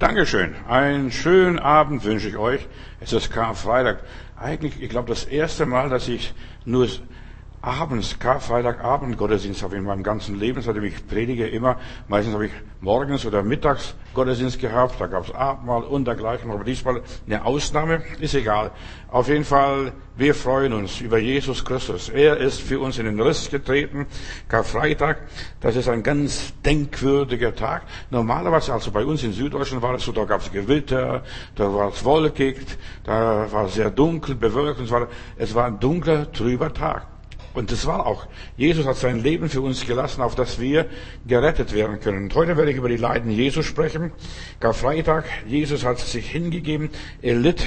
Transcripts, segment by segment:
Dankeschön. Einen schönen Abend wünsche ich euch. Es ist Karfreitag. Eigentlich, ich glaube, das erste Mal, dass ich nur abends, Karfreitagabend Gottesdienst habe in meinem ganzen Leben, seitdem ich predige immer. Meistens habe ich morgens oder mittags Gottesdienst gehabt, da gab es Abendmahl und dergleichen, aber diesmal eine Ausnahme, ist egal. Auf jeden Fall, wir freuen uns über Jesus Christus. Er ist für uns in den Riss getreten. Karfreitag, das ist ein ganz denkwürdiger Tag. Normalerweise, also bei uns in Süddeutschland war es so, da gab es Gewitter, da war es wolkig, da war es sehr dunkel, bewölkt, es war, es war ein dunkler, trüber Tag. Und das war auch. Jesus hat sein Leben für uns gelassen, auf dass wir gerettet werden können. Und heute werde ich über die Leiden Jesu sprechen. Karfreitag, Jesus hat sich hingegeben, er litt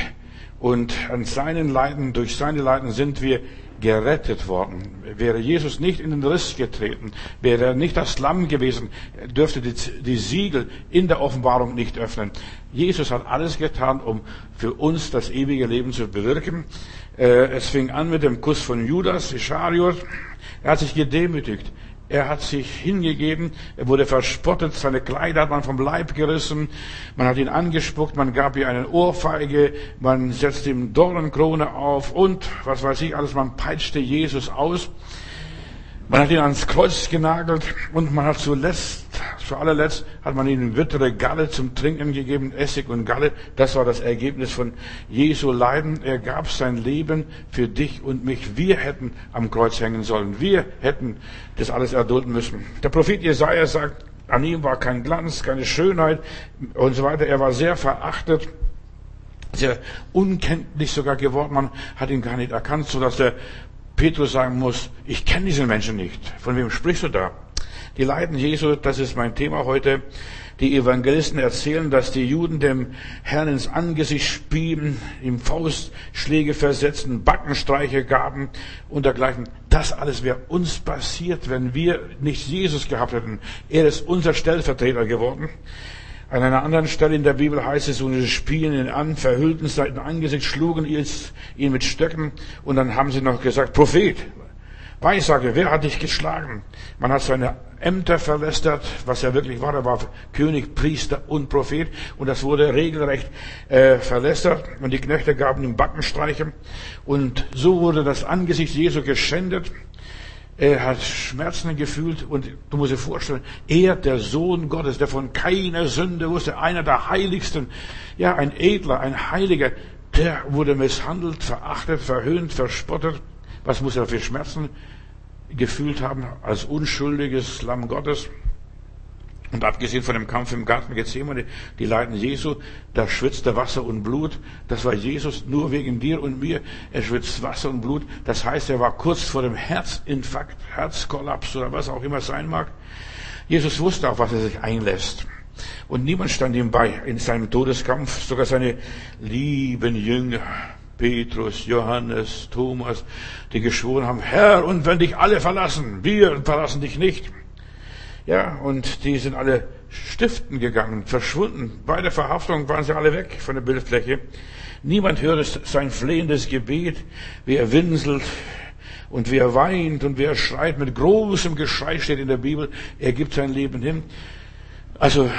und an seinen Leiden, durch seine Leiden sind wir gerettet worden. Wäre Jesus nicht in den Riss getreten, wäre er nicht das Lamm gewesen, dürfte die, die, Siegel in der Offenbarung nicht öffnen. Jesus hat alles getan, um für uns das ewige Leben zu bewirken. Äh, es fing an mit dem Kuss von Judas Ischariot. Er hat sich gedemütigt. Er hat sich hingegeben, er wurde verspottet, seine Kleider hat man vom Leib gerissen, man hat ihn angespuckt, man gab ihm eine Ohrfeige, man setzte ihm Dornenkrone auf und was weiß ich alles, man peitschte Jesus aus. Man hat ihn ans Kreuz genagelt und man hat zuletzt, zu allerletzt, hat man ihm bittere Galle zum Trinken gegeben, Essig und Galle. Das war das Ergebnis von Jesu Leiden. Er gab sein Leben für dich und mich. Wir hätten am Kreuz hängen sollen. Wir hätten das alles erdulden müssen. Der Prophet Jesaja sagt, an ihm war kein Glanz, keine Schönheit und so weiter. Er war sehr verachtet sehr unkenntlich sogar geworden. Man hat ihn gar nicht erkannt, so dass der Petrus sagen muss, ich kenne diesen Menschen nicht. Von wem sprichst du da? Die Leiden Jesu, das ist mein Thema heute. Die Evangelisten erzählen, dass die Juden dem Herrn ins Angesicht spielen, ihm Faustschläge versetzten, Backenstreiche gaben und dergleichen. Das alles wäre uns passiert, wenn wir nicht Jesus gehabt hätten. Er ist unser Stellvertreter geworden. An einer anderen Stelle in der Bibel heißt es, und sie spielen ihn an, verhüllten sein Angesicht, schlugen ihn mit Stöcken und dann haben sie noch gesagt, Prophet, Weissage, wer hat dich geschlagen? Man hat seine Ämter verlästert, was er wirklich war. Er war König, Priester und Prophet und das wurde regelrecht äh, verlästert und die Knechte gaben ihm Backenstreiche und so wurde das Angesicht Jesu geschändet. Er hat Schmerzen gefühlt und du musst dir vorstellen, er, der Sohn Gottes, der von keiner Sünde wusste, einer der Heiligsten, ja, ein Edler, ein Heiliger, der wurde misshandelt, verachtet, verhöhnt, verspottet. Was muss er für Schmerzen gefühlt haben als unschuldiges Lamm Gottes? Und abgesehen von dem Kampf im Garten Gethsemane, die Leiden Jesu, da schwitzt er Wasser und Blut. Das war Jesus nur wegen dir und mir. Er schwitzt Wasser und Blut. Das heißt, er war kurz vor dem Herzinfarkt, Herzkollaps oder was auch immer sein mag. Jesus wusste, auf was er sich einlässt. Und niemand stand ihm bei in seinem Todeskampf, sogar seine lieben Jünger. Petrus, Johannes, Thomas, die geschworen haben, Herr, und wenn dich alle verlassen, wir verlassen dich nicht. Ja, und die sind alle stiften gegangen, verschwunden. Bei der Verhaftung waren sie alle weg von der Bildfläche. Niemand hörte sein flehendes Gebet, wie er winselt und wie er weint und wie er schreit. Mit großem Geschrei steht in der Bibel, er gibt sein Leben hin. Also,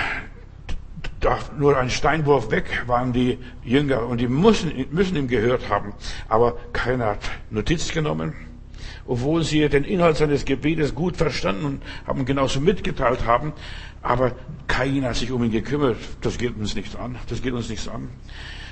da nur ein Steinwurf weg waren die Jünger und die müssen, müssen ihm gehört haben. Aber keiner hat Notiz genommen obwohl sie den Inhalt seines Gebetes gut verstanden und haben genauso mitgeteilt haben, aber keiner hat sich um ihn gekümmert. Das geht uns nichts an. Das geht uns nichts an.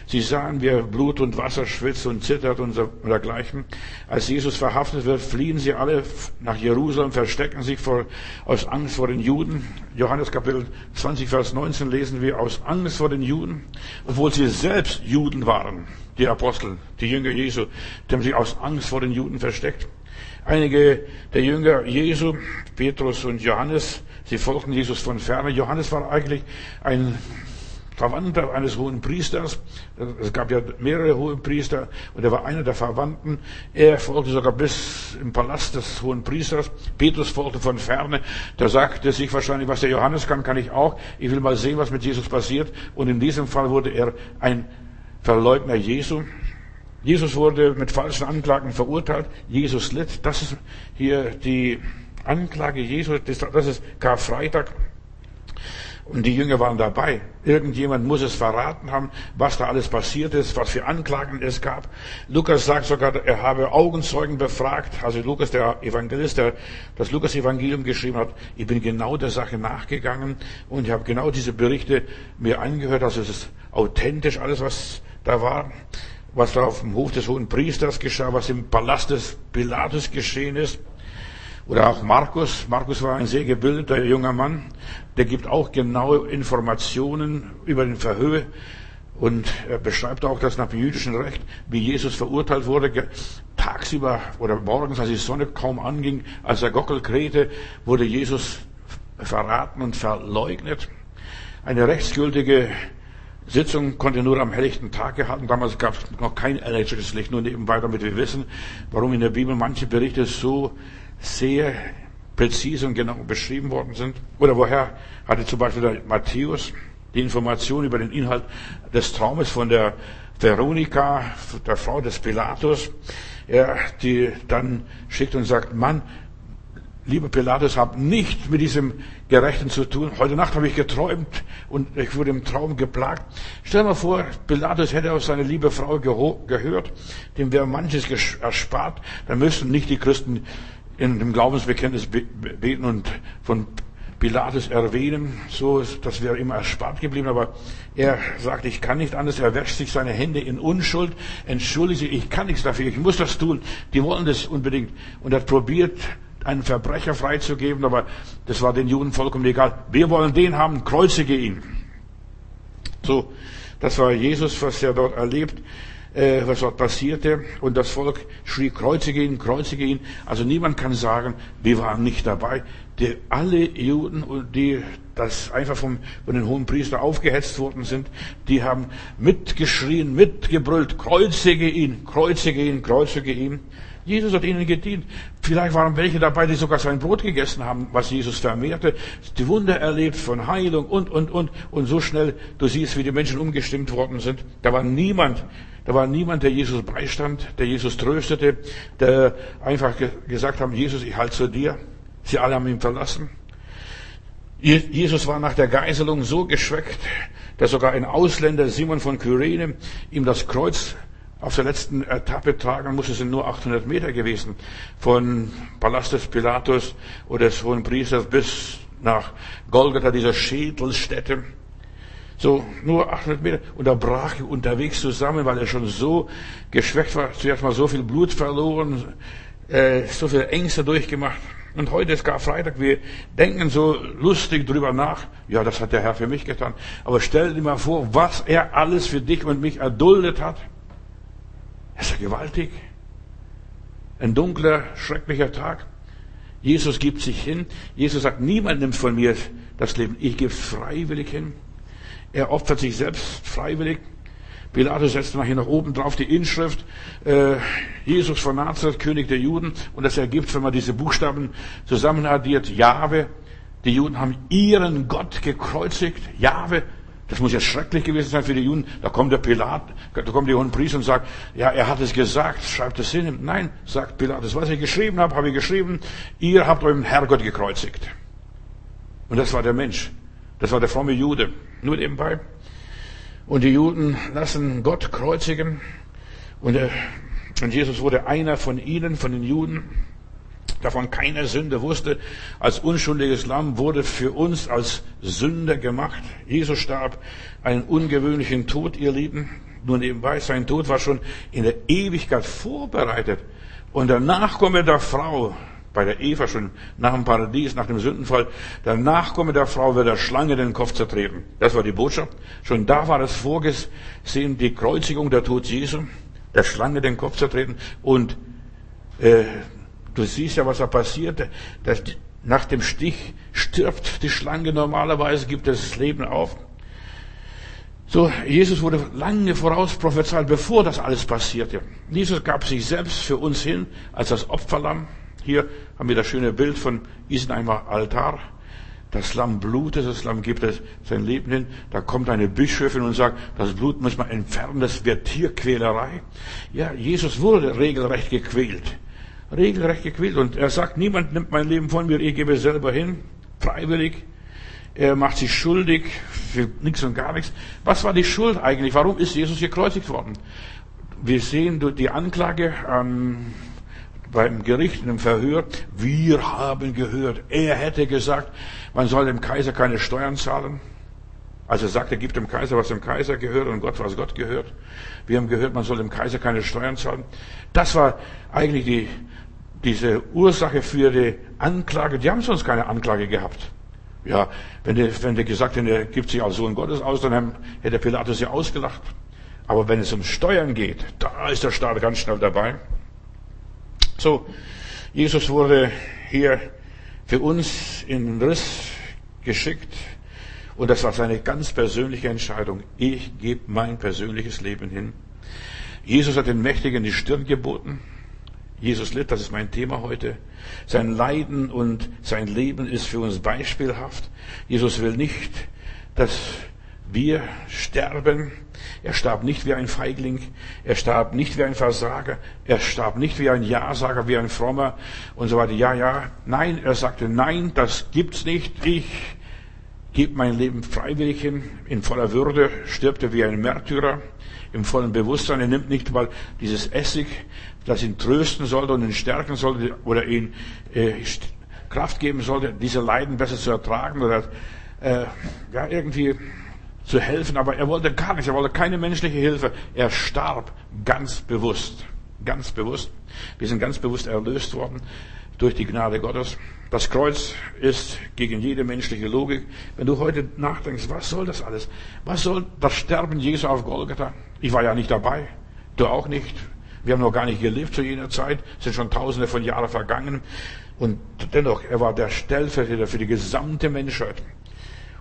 Sie sahen, wie er Blut und Wasser schwitzt und zittert und dergleichen. Als Jesus verhaftet wird, fliehen sie alle nach Jerusalem, verstecken sich vor, aus Angst vor den Juden. Johannes Kapitel 20, Vers 19 lesen wir aus Angst vor den Juden, obwohl sie selbst Juden waren, die Apostel, die Jünger Jesu, die haben sich aus Angst vor den Juden versteckt. Einige der Jünger Jesu, Petrus und Johannes, sie folgten Jesus von ferne. Johannes war eigentlich ein Verwandter eines hohen Priesters. Es gab ja mehrere hohe Priester und er war einer der Verwandten. Er folgte sogar bis im Palast des hohen Priesters. Petrus folgte von ferne. Der sagte sich wahrscheinlich, was der Johannes kann, kann ich auch. Ich will mal sehen, was mit Jesus passiert. Und in diesem Fall wurde er ein Verleugner Jesu. Jesus wurde mit falschen Anklagen verurteilt. Jesus litt. Das ist hier die Anklage Jesu. Das ist Karfreitag. Und die Jünger waren dabei. Irgendjemand muss es verraten haben, was da alles passiert ist, was für Anklagen es gab. Lukas sagt sogar, er habe Augenzeugen befragt. Also Lukas, der Evangelist, der das Lukas-Evangelium geschrieben hat. Ich bin genau der Sache nachgegangen und ich habe genau diese Berichte mir angehört. Also es ist authentisch alles, was da war was da auf dem Hof des hohen Priesters geschah, was im Palast des Pilatus geschehen ist. Oder auch Markus. Markus war ein sehr gebildeter junger Mann. Der gibt auch genaue Informationen über den Verhör. Und er beschreibt auch, dass nach dem jüdischen Recht, wie Jesus verurteilt wurde, tagsüber oder morgens, als die Sonne kaum anging, als er Gockel krähte, wurde Jesus verraten und verleugnet. Eine rechtsgültige Sitzung konnte nur am helllichten Tag gehalten. Damals gab es noch kein elektrisches Licht, nur nebenbei, damit wir wissen, warum in der Bibel manche Berichte so sehr präzise und genau beschrieben worden sind. Oder woher hatte zum Beispiel der Matthäus die Information über den Inhalt des Traumes von der Veronika, der Frau des Pilatus, er, die dann schickt und sagt, Mann, lieber Pilatus, hab nicht mit diesem Gerechten zu tun. Heute Nacht habe ich geträumt und ich wurde im Traum geplagt. Stell mal vor, Pilatus hätte auf seine liebe Frau gehört, dem wäre manches erspart. Dann müssten nicht die Christen in dem Glaubensbekenntnis beten und von Pilatus erwähnen, so das wäre immer erspart geblieben, aber er sagt, ich kann nicht anders, er wäscht sich seine Hände in Unschuld, entschuldige sich, ich kann nichts dafür, ich muss das tun, die wollen das unbedingt. Und er probiert, einen Verbrecher freizugeben, aber das war den Juden vollkommen egal. Wir wollen den haben, kreuzige ihn. So, das war Jesus, was er dort erlebt äh, was dort passierte. Und das Volk schrie, kreuzige ihn, kreuzige ihn. Also niemand kann sagen, wir waren nicht dabei. Die, alle Juden, die das einfach vom, von den hohen Priester aufgehetzt worden sind, die haben mitgeschrien, mitgebrüllt, kreuzige ihn, kreuzige ihn, kreuzige ihn. Jesus hat ihnen gedient. Vielleicht waren welche dabei, die sogar sein Brot gegessen haben, was Jesus vermehrte, die Wunder erlebt von Heilung und, und, und. Und so schnell, du siehst, wie die Menschen umgestimmt worden sind. Da war niemand, da war niemand, der Jesus beistand, der Jesus tröstete, der einfach gesagt haben, Jesus, ich halte zu dir. Sie alle haben ihn verlassen. Jesus war nach der Geiselung so geschwächt, dass sogar ein Ausländer, Simon von Kyrene, ihm das Kreuz auf der letzten Etappe tragen muss. Es nur 800 Meter gewesen. Von Palast des Pilatus oder des Hohen Priesters bis nach Golgatha, dieser Schädelstätte. So, nur 800 Meter. Und da brach er unterwegs zusammen, weil er schon so geschwächt war. Zuerst mal so viel Blut verloren, äh, so viele Ängste durchgemacht. Und heute ist Karfreitag. Wir denken so lustig drüber nach. Ja, das hat der Herr für mich getan. Aber stell dir mal vor, was er alles für dich und mich erduldet hat. Das ist ja gewaltig. Ein dunkler, schrecklicher Tag. Jesus gibt sich hin. Jesus sagt, niemand nimmt von mir das Leben. Ich gebe es freiwillig hin. Er opfert sich selbst freiwillig. Pilatus setzt nachher noch oben drauf die Inschrift, äh, Jesus von Nazareth, König der Juden. Und das ergibt, wenn man diese Buchstaben zusammenaddiert, Jahwe. Die Juden haben ihren Gott gekreuzigt. Jahwe. Das muss ja schrecklich gewesen sein für die Juden. Da kommt der Pilat, da kommt der hohen Priester und sagt, ja, er hat es gesagt, schreibt es hin. Nein, sagt Pilatus, was ich geschrieben habe, habe ich geschrieben, ihr habt euren Herrgott gekreuzigt. Und das war der Mensch. Das war der fromme Jude. Nur nebenbei. Und die Juden lassen Gott kreuzigen. Und, er, und Jesus wurde einer von ihnen, von den Juden, davon keine Sünde wusste. Als unschuldiges Lamm wurde für uns als Sünder gemacht. Jesus starb einen ungewöhnlichen Tod, ihr Lieben. Nur nebenbei, sein Tod war schon in der Ewigkeit vorbereitet. Und der Nachkomme der Frau, bei der Eva schon nach dem Paradies, nach dem Sündenfall, der Nachkomme der Frau wird der Schlange den Kopf zertreten. Das war die Botschaft. Schon da war es vorgesehen, die Kreuzigung, der Tod Jesu, der Schlange den Kopf zertreten. Und äh, du siehst ja, was da passiert. Das, nach dem Stich stirbt die Schlange normalerweise, gibt das Leben auf. So, Jesus wurde lange voraus prophezeit, bevor das alles passierte. Jesus gab sich selbst für uns hin als das Opferlamm. Hier haben wir das schöne Bild von Isenheimer Altar. Das Lamm blutet, das Lamm gibt es sein Leben hin. Da kommt eine Bischöfin und sagt, das Blut muss man entfernen, das wird Tierquälerei. Ja, Jesus wurde regelrecht gequält. Regelrecht gequält. Und er sagt, niemand nimmt mein Leben von mir, ich gebe es selber hin, freiwillig. Er macht sich schuldig für nichts und gar nichts. Was war die Schuld eigentlich? Warum ist Jesus gekreuzigt worden? Wir sehen durch die Anklage an, beim Gericht dem Verhör. Wir haben gehört, er hätte gesagt, man soll dem Kaiser keine Steuern zahlen. Also er sagt, er gibt dem Kaiser, was dem Kaiser gehört und Gott, was Gott gehört. Wir haben gehört, man soll dem Kaiser keine Steuern zahlen. Das war eigentlich die, diese Ursache für die Anklage. Die haben sonst keine Anklage gehabt. Ja, wenn die, wenn die gesagt hätten, er gibt sich als Sohn Gottes aus, dann hätte Pilatus ja ausgelacht. Aber wenn es um Steuern geht, da ist der Staat ganz schnell dabei. So, Jesus wurde hier für uns in den Riss geschickt. Und das war seine ganz persönliche Entscheidung. Ich gebe mein persönliches Leben hin. Jesus hat den Mächtigen die Stirn geboten. Jesus litt, das ist mein Thema heute. Sein Leiden und sein Leben ist für uns beispielhaft. Jesus will nicht, dass wir sterben. Er starb nicht wie ein Feigling. Er starb nicht wie ein Versager. Er starb nicht wie ein Ja-Sager, wie ein Frommer und so weiter. Ja, ja. Nein, er sagte, nein, das gibt's nicht. Ich gebe mein Leben freiwillig hin, in voller Würde, stirbt er wie ein Märtyrer, im vollen Bewusstsein. Er nimmt nicht mal dieses Essig, das ihn trösten sollte und ihn stärken sollte oder ihn äh, Kraft geben sollte, diese Leiden besser zu ertragen oder äh, ja, irgendwie zu helfen. Aber er wollte gar nichts, er wollte keine menschliche Hilfe. Er starb ganz bewusst. Ganz bewusst. Wir sind ganz bewusst erlöst worden durch die Gnade Gottes. Das Kreuz ist gegen jede menschliche Logik. Wenn du heute nachdenkst, was soll das alles? Was soll das Sterben Jesu auf Golgatha? Ich war ja nicht dabei. Du auch nicht. Wir haben noch gar nicht gelebt zu jener Zeit. Es sind schon tausende von Jahren vergangen. Und dennoch, er war der Stellvertreter für die gesamte Menschheit.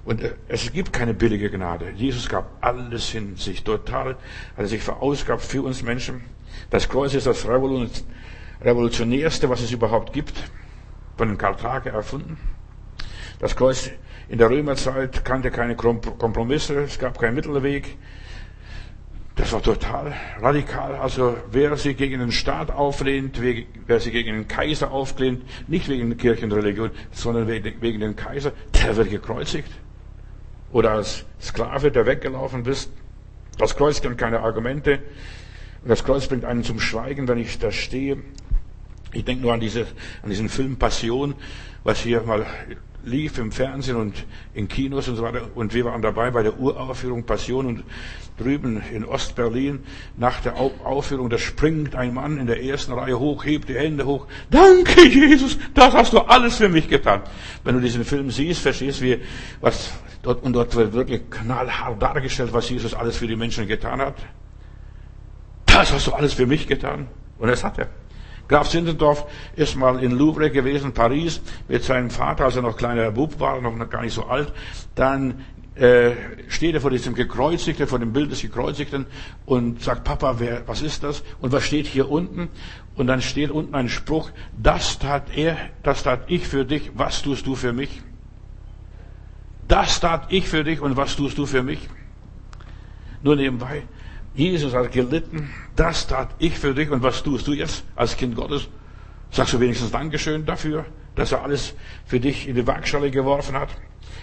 Und äh, es gibt keine billige Gnade. Jesus gab alles hin, sich total, hat er sich verausgabt für uns Menschen. Das Kreuz ist das revolutionärste, was es überhaupt gibt, von den Karthager erfunden. Das Kreuz in der Römerzeit kannte keine Kompromisse, es gab keinen Mittelweg. Das war total radikal. Also wer sich gegen den Staat auflehnt, wer sich gegen den Kaiser auflehnt, nicht wegen der Kirchenreligion, sondern wegen dem Kaiser, der wird gekreuzigt. Oder als Sklave, der weggelaufen bist. Das Kreuz kennt keine Argumente. Das Kreuz bringt einen zum Schweigen, wenn ich da stehe. Ich denke nur an, diese, an diesen Film Passion, was hier mal lief im Fernsehen und in Kinos und so weiter. Und wir waren dabei bei der Uraufführung Passion und drüben in Ostberlin nach der Aufführung, da springt ein Mann in der ersten Reihe hoch, hebt die Hände hoch. Danke, Jesus, das hast du alles für mich getan. Wenn du diesen Film siehst, verstehst du, was dort, und dort wird wirklich knallhart dargestellt, was Jesus alles für die Menschen getan hat. Das hast du alles für mich getan. Und das hat er. Graf Zinzendorf ist mal in Louvre gewesen, Paris, mit seinem Vater, als er noch kleiner Bub war, noch gar nicht so alt. Dann äh, steht er vor diesem Gekreuzigten, vor dem Bild des Gekreuzigten und sagt, Papa, wer, was ist das? Und was steht hier unten? Und dann steht unten ein Spruch, das tat er, das tat ich für dich, was tust du für mich? Das tat ich für dich und was tust du für mich? Nur nebenbei, Jesus hat gelitten, das tat ich für dich und was tust du jetzt als Kind Gottes? Sagst du wenigstens Dankeschön dafür, dass er alles für dich in die Waagschale geworfen hat?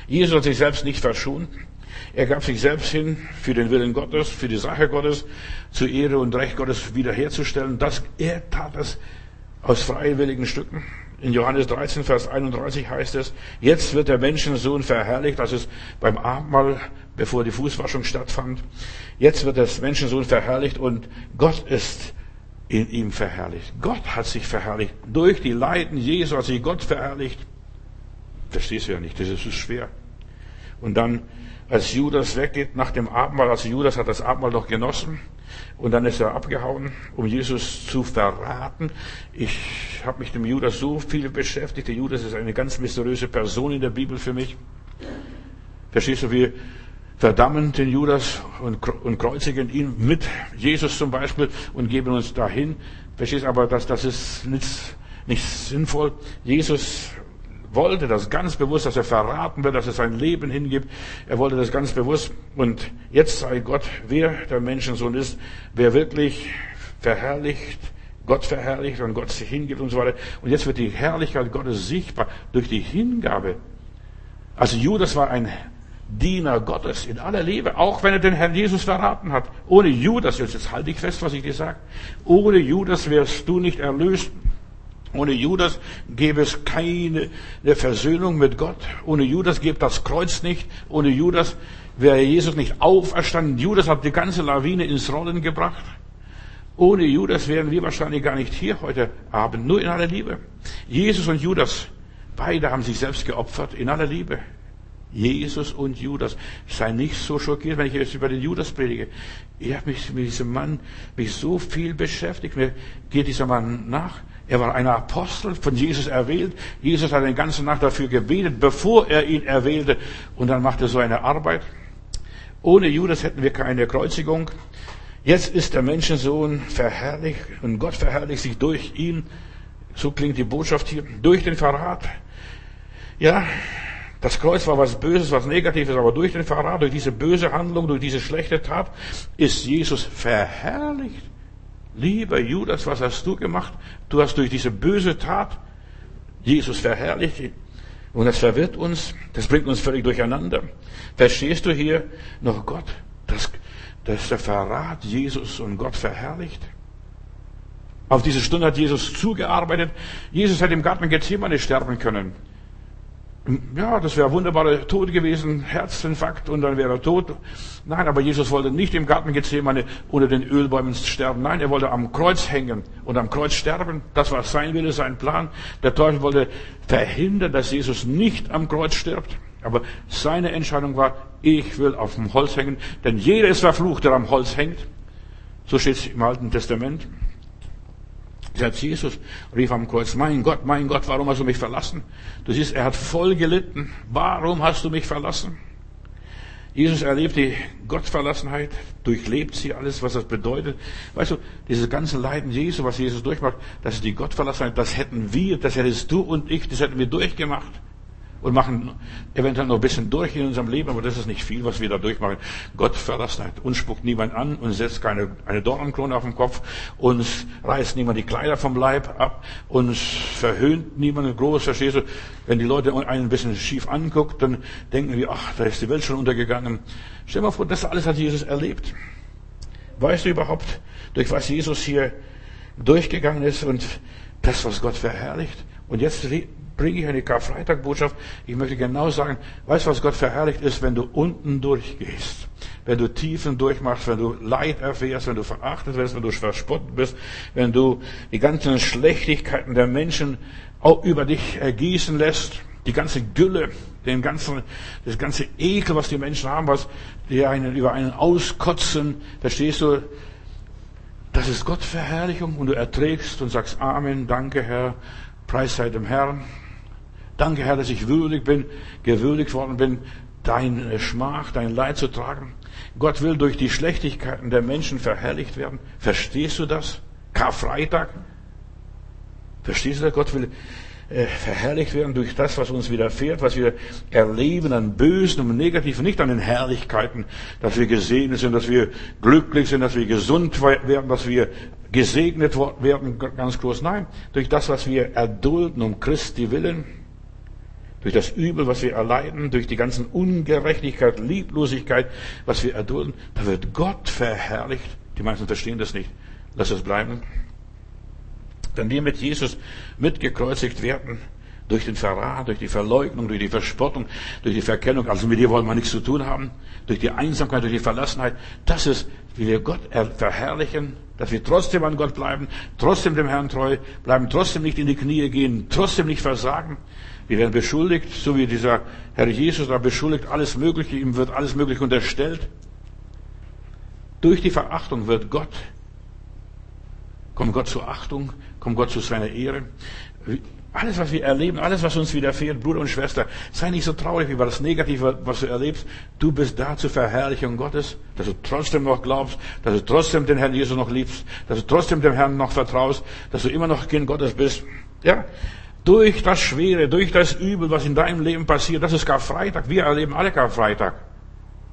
Jesus hat sich selbst nicht verschont. Er gab sich selbst hin für den Willen Gottes, für die Sache Gottes, zur Ehre und Recht Gottes wiederherzustellen. Das, er tat es aus freiwilligen Stücken. In Johannes 13, Vers 31 heißt es, jetzt wird der Menschensohn verherrlicht, das ist beim Abendmahl, bevor die Fußwaschung stattfand. Jetzt wird der Menschensohn verherrlicht und Gott ist in ihm verherrlicht. Gott hat sich verherrlicht. Durch die Leiden Jesu hat sich Gott verherrlicht. Verstehst du ja nicht, das ist schwer. Und dann, als Judas weggeht nach dem Abendmahl, also Judas hat das Abendmahl noch genossen, und dann ist er abgehauen, um Jesus zu verraten. Ich habe mich dem Judas so viel beschäftigt. Der Judas ist eine ganz mysteriöse Person in der Bibel für mich. Verstehst du, wir verdammen den Judas und, kreuzigen ihn mit Jesus zum Beispiel und geben uns dahin. Verstehst du, aber das, das ist nichts, nicht sinnvoll. Jesus wollte das ganz bewusst, dass er verraten wird, dass er sein Leben hingibt. Er wollte das ganz bewusst. Und jetzt sei Gott, wer der Menschensohn ist, wer wirklich verherrlicht, Gott verherrlicht und Gott sich hingibt und so weiter. Und jetzt wird die Herrlichkeit Gottes sichtbar durch die Hingabe. Also Judas war ein Diener Gottes in aller Liebe, auch wenn er den Herrn Jesus verraten hat. Ohne Judas, jetzt halte ich fest, was ich dir sage, ohne Judas wärst du nicht erlöst. Ohne Judas gäbe es keine Versöhnung mit Gott. Ohne Judas gäbe das Kreuz nicht. Ohne Judas wäre Jesus nicht auferstanden. Judas hat die ganze Lawine ins Rollen gebracht. Ohne Judas wären wir wahrscheinlich gar nicht hier heute Abend. Nur in aller Liebe. Jesus und Judas, beide haben sich selbst geopfert in aller Liebe. Jesus und Judas. Sei nicht so schockiert, wenn ich jetzt über den Judas predige. Ich habe mich mit diesem Mann mich so viel beschäftigt. Mir geht dieser Mann nach. Er war ein Apostel, von Jesus erwählt. Jesus hat den ganzen Nacht dafür gebetet, bevor er ihn erwählte. Und dann macht er so eine Arbeit. Ohne Judas hätten wir keine Kreuzigung. Jetzt ist der Menschensohn verherrlicht und Gott verherrlicht sich durch ihn. So klingt die Botschaft hier. Durch den Verrat. Ja, das Kreuz war was Böses, was Negatives, aber durch den Verrat, durch diese böse Handlung, durch diese schlechte Tat ist Jesus verherrlicht. Lieber Judas, was hast du gemacht? Du hast durch diese böse Tat Jesus verherrlicht. Und das verwirrt uns, das bringt uns völlig durcheinander. Verstehst du hier noch Gott, dass, dass der Verrat Jesus und Gott verherrlicht? Auf diese Stunde hat Jesus zugearbeitet. Jesus hätte im Garten Gethsemane sterben können. Ja, das wäre wunderbarer Tod gewesen, Herzinfarkt und dann wäre er tot. Nein, aber Jesus wollte nicht im Garten Gethsemane unter den Ölbäumen sterben. Nein, er wollte am Kreuz hängen und am Kreuz sterben. Das war sein Wille, sein Plan. Der Teufel wollte verhindern, dass Jesus nicht am Kreuz stirbt. Aber seine Entscheidung war, ich will auf dem Holz hängen, denn jeder ist verflucht, der am Holz hängt. So steht es im Alten Testament. Selbst Jesus rief am Kreuz, mein Gott, mein Gott, warum hast du mich verlassen? Du siehst, er hat voll gelitten. Warum hast du mich verlassen? Jesus erlebt die Gottverlassenheit, durchlebt sie alles, was das bedeutet. Weißt du, dieses ganze Leiden Jesu, was Jesus durchmacht, das ist die Gottverlassenheit, das hätten wir, das hättest du und ich, das hätten wir durchgemacht und machen eventuell noch ein bisschen durch in unserem Leben, aber das ist nicht viel, was wir da durchmachen. Gott Verlassenheit. Uns spuckt niemand an und setzt keine, eine Dornenkrone auf den Kopf. Uns reißt niemand die Kleider vom Leib ab. Uns verhöhnt niemand groß, verstehst du? Wenn die Leute einen ein bisschen schief anguckt, dann denken wir, ach, da ist die Welt schon untergegangen. Stell dir mal vor, das alles hat Jesus erlebt. Weißt du überhaupt, durch was Jesus hier durchgegangen ist und das, was Gott verherrlicht? Und jetzt bringe ich eine Karfreitag-Botschaft. Ich möchte genau sagen, weißt du, was Gott verherrlicht ist, wenn du unten durchgehst. Wenn du Tiefen durchmachst, wenn du Leid erfährst, wenn du verachtet wirst, wenn du verspottet bist, wenn du die ganzen Schlechtigkeiten der Menschen auch über dich ergießen lässt, die ganze Gülle, den ganzen, das ganze Ekel, was die Menschen haben, was die einen über einen auskotzen, verstehst du, das ist Gottverherrlichung und du erträgst und sagst Amen, danke Herr, preis sei dem Herrn. Danke, Herr, dass ich würdig bin, gewürdigt worden bin, dein äh, Schmach, dein Leid zu tragen. Gott will durch die Schlechtigkeiten der Menschen verherrlicht werden. Verstehst du das? Karfreitag. Verstehst du das? Gott will äh, verherrlicht werden durch das, was uns widerfährt, was wir erleben an Bösen und Negativen, nicht an den Herrlichkeiten, dass wir gesegnet sind, dass wir glücklich sind, dass wir gesund werden, dass wir gesegnet werden, ganz groß. Nein, durch das, was wir erdulden um Christi willen, durch das Übel, was wir erleiden, durch die ganzen Ungerechtigkeit, Lieblosigkeit, was wir erdulden, da wird Gott verherrlicht. Die meisten verstehen das nicht. Lass es bleiben. Denn die mit Jesus mitgekreuzigt werden, durch den Verrat, durch die Verleugnung, durch die Verspottung, durch die Verkennung, also mit dir wollen wir nichts zu tun haben, durch die Einsamkeit, durch die Verlassenheit, das ist, wie wir Gott verherrlichen, dass wir trotzdem an Gott bleiben, trotzdem dem Herrn treu bleiben, trotzdem nicht in die Knie gehen, trotzdem nicht versagen, wir werden beschuldigt, so wie dieser Herr Jesus da beschuldigt, alles Mögliche, ihm wird alles Mögliche unterstellt. Durch die Verachtung wird Gott, kommt Gott zur Achtung, kommt Gott zu seiner Ehre. Alles, was wir erleben, alles, was uns widerfährt, Bruder und Schwester, sei nicht so traurig über das Negative, was du erlebst. Du bist da zur Verherrlichung Gottes, dass du trotzdem noch glaubst, dass du trotzdem den Herrn Jesus noch liebst, dass du trotzdem dem Herrn noch vertraust, dass du immer noch Kind Gottes bist. Ja, durch das Schwere, durch das Übel, was in deinem Leben passiert, das ist Karfreitag. Wir erleben alle Karfreitag.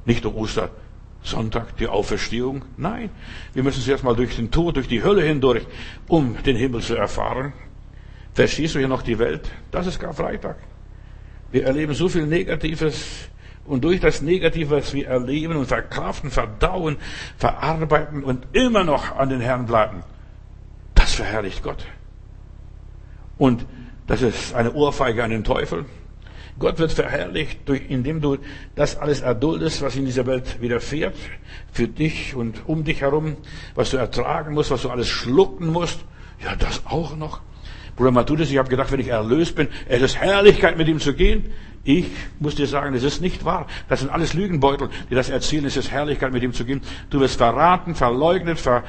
Nicht nur Ostersonntag, die Auferstehung. Nein, wir müssen zuerst mal durch den Tod, durch die Hölle hindurch, um den Himmel zu erfahren. Verstehst du hier noch die Welt? Das ist Karfreitag. Wir erleben so viel Negatives und durch das Negative, was wir erleben und verkraften, verdauen, verarbeiten und immer noch an den Herrn bleiben, das verherrlicht Gott. Und das ist eine Ohrfeige an den Teufel. Gott wird verherrlicht, durch, indem du das alles erduldest, was in dieser Welt widerfährt, für dich und um dich herum, was du ertragen musst, was du alles schlucken musst. Ja, das auch noch. Bruder Matthäus, ich habe gedacht, wenn ich erlöst bin, es ist Herrlichkeit, mit ihm zu gehen. Ich muss dir sagen, es ist nicht wahr. Das sind alles Lügenbeutel, die das erzählen. Es ist Herrlichkeit, mit ihm zu gehen. Du wirst verraten, verleugnet, ver,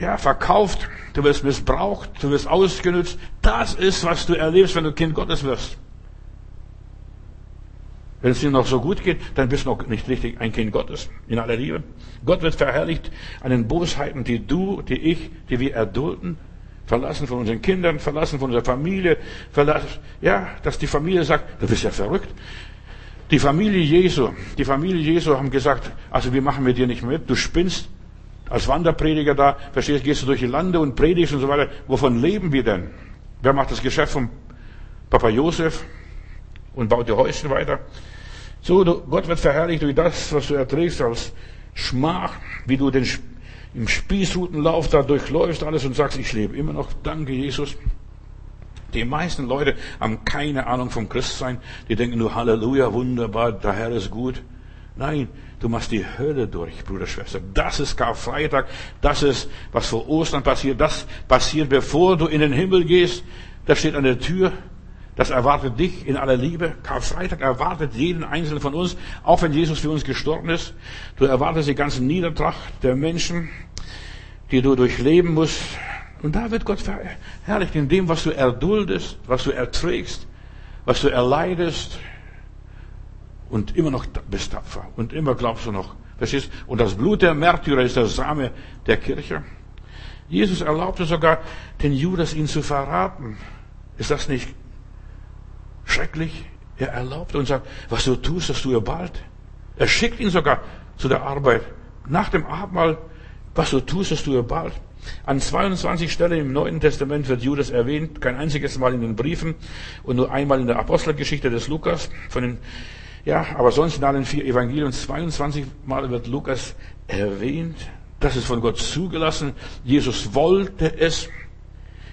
ja, verkauft. Du wirst missbraucht. Du wirst ausgenutzt. Das ist, was du erlebst, wenn du Kind Gottes wirst. Wenn es dir noch so gut geht, dann bist du noch nicht richtig ein Kind Gottes. In aller Liebe. Gott wird verherrlicht an den Bosheiten, die du, die ich, die wir erdulden. Verlassen von unseren Kindern, verlassen von unserer Familie, verlassen, ja, dass die Familie sagt, du bist ja verrückt. Die Familie Jesu, die Familie Jesu haben gesagt, also wir machen mit dir nicht mit, du spinnst. Als Wanderprediger da, verstehst, gehst du durch die Lande und predigst und so weiter. Wovon leben wir denn? Wer macht das Geschäft von Papa Josef und baut die Häuschen weiter? So, Gott wird verherrlicht durch das, was du erträgst als Schmach, wie du den im Spießrutenlauf da durchläufst alles und sagst, ich lebe immer noch, danke Jesus. Die meisten Leute haben keine Ahnung vom Christsein. Die denken nur, Halleluja, wunderbar, der Herr ist gut. Nein, du machst die Hölle durch, Bruder, Schwester. Das ist Karfreitag. Das ist, was vor Ostern passiert. Das passiert, bevor du in den Himmel gehst. Das steht an der Tür. Das erwartet dich in aller Liebe. Karfreitag erwartet jeden Einzelnen von uns, auch wenn Jesus für uns gestorben ist. Du erwartest die ganze Niedertracht der Menschen, die du durchleben musst. Und da wird Gott verherrlicht in dem, was du erduldest, was du erträgst, was du erleidest. Und immer noch bist tapfer. Und immer glaubst du noch. Verstehst? Und das Blut der Märtyrer ist der Same der Kirche. Jesus erlaubte sogar den Judas ihn zu verraten. Ist das nicht schrecklich? Er erlaubt und sagt, was du tust, das tue bald. Er schickt ihn sogar zu der Arbeit. Nach dem Abendmahl was du tust, das tue bald. An 22 Stellen im Neuen Testament wird Judas erwähnt, kein einziges Mal in den Briefen und nur einmal in der Apostelgeschichte des Lukas. Von den, ja, aber sonst in allen vier Evangelien 22 Mal wird Lukas erwähnt. Das ist von Gott zugelassen. Jesus wollte es.